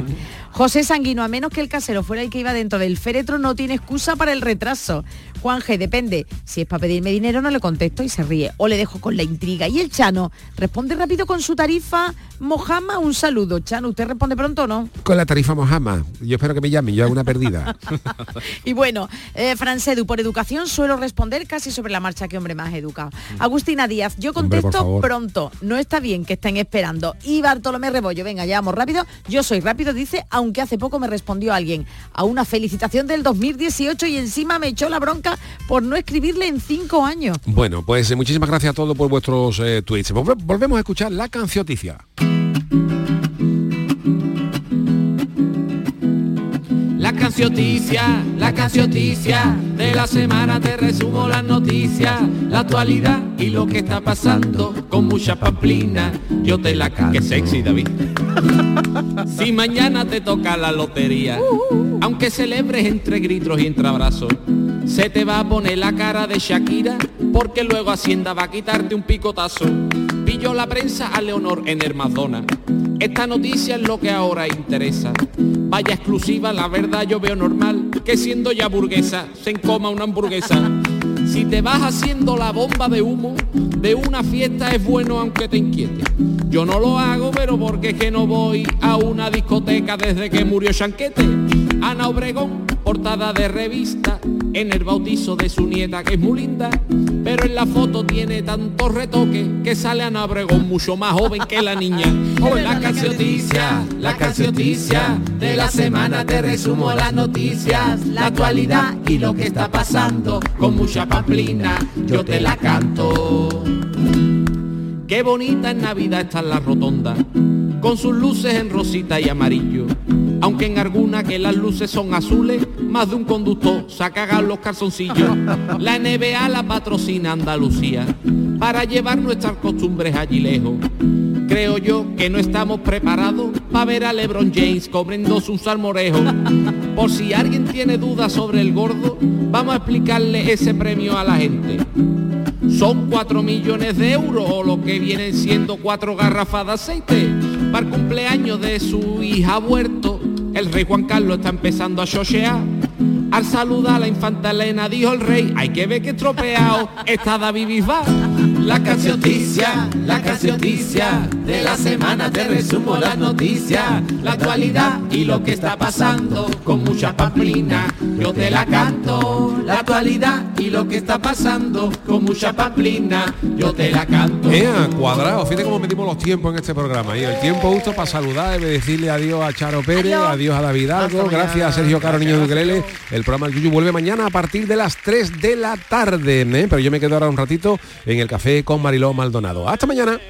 José Sanguino, a menos que el casero fuera el que iba dentro del féretro, no tiene excusa para el retraso. Juan G, depende. Si es para pedirme dinero, no le contesto y se ríe. O le dejo con la intriga. Y el Chano responde rápido con su tarifa. Mojama, un saludo. Chano, ¿usted responde pronto o no? Con la tarifa Mojama. Yo espero que me llamen, yo hago una perdida. Y bueno, eh, Francedu, por educación suelo responder casi sobre la marcha que hombre más educado. Agustina Díaz, yo contesto pronto, no está bien que estén esperando. Y Bartolomé Rebollo, venga, ya vamos rápido. Yo soy rápido, dice, aunque hace poco me respondió alguien a una felicitación del 2018 y encima me echó la bronca por no escribirle en cinco años. Bueno, pues eh, muchísimas gracias a todos por vuestros eh, tweets. Volve- Volvemos a escuchar la cancioticia. Cancioticia, la cancioticia, de la semana te resumo las noticias, la actualidad y lo que está pasando con mucha pamplina. Yo te la canto. Qué sexy, David. si mañana te toca la lotería, aunque celebres entre gritos y entre abrazos, se te va a poner la cara de Shakira, porque luego Hacienda va a quitarte un picotazo. La prensa a Leonor en Hermazona. Esta noticia es lo que ahora interesa. Vaya exclusiva, la verdad yo veo normal que siendo ya burguesa se encoma una hamburguesa. Si te vas haciendo la bomba de humo de una fiesta es bueno aunque te inquiete. Yo no lo hago, pero porque es que no voy a una discoteca desde que murió Chanquete. Ana Obregón, portada de revista, en el bautizo de su nieta que es muy linda, pero en la foto tiene tantos retoques que sale Ana Obregón mucho más joven que la niña. La cancioticia, la cancioticia de la semana te resumo las noticias, la actualidad y lo que está pasando con mucha pamplina, yo te la canto. Qué bonita en Navidad está la rotonda, con sus luces en rosita y amarillo. Aunque en alguna que las luces son azules, más de un conductor se ha cagado los calzoncillos. La NBA la patrocina Andalucía para llevar nuestras costumbres allí lejos. Creo yo que no estamos preparados para ver a LeBron James cobriendo sus salmorejos. Por si alguien tiene dudas sobre el gordo, vamos a explicarle ese premio a la gente. Son 4 millones de euros o lo que vienen siendo cuatro garrafas de aceite. Para el cumpleaños de su hija huerto, el rey Juan Carlos está empezando a chochear. Al saludar a la infanta Elena dijo el rey, hay que ver que estropeado está David Bisbal. La cancioticia, la cancioticia de la semana te resumo las noticias, la actualidad y lo que está pasando con mucha pamplina. Yo te la canto, la actualidad y lo que está pasando con mucha pamplina. Yo te la canto. Ea, cuadrado, fíjate cómo metimos los tiempos en este programa. Y el tiempo justo para saludar y decirle adiós a Charo Pérez, adiós, a David Algo, gracias a Sergio Caro Niño de Ukelele. El programa El Yuyu vuelve mañana a partir de las 3 de la tarde. ¿eh? Pero yo me quedo ahora un ratito en café con Mariló Maldonado. Hasta mañana.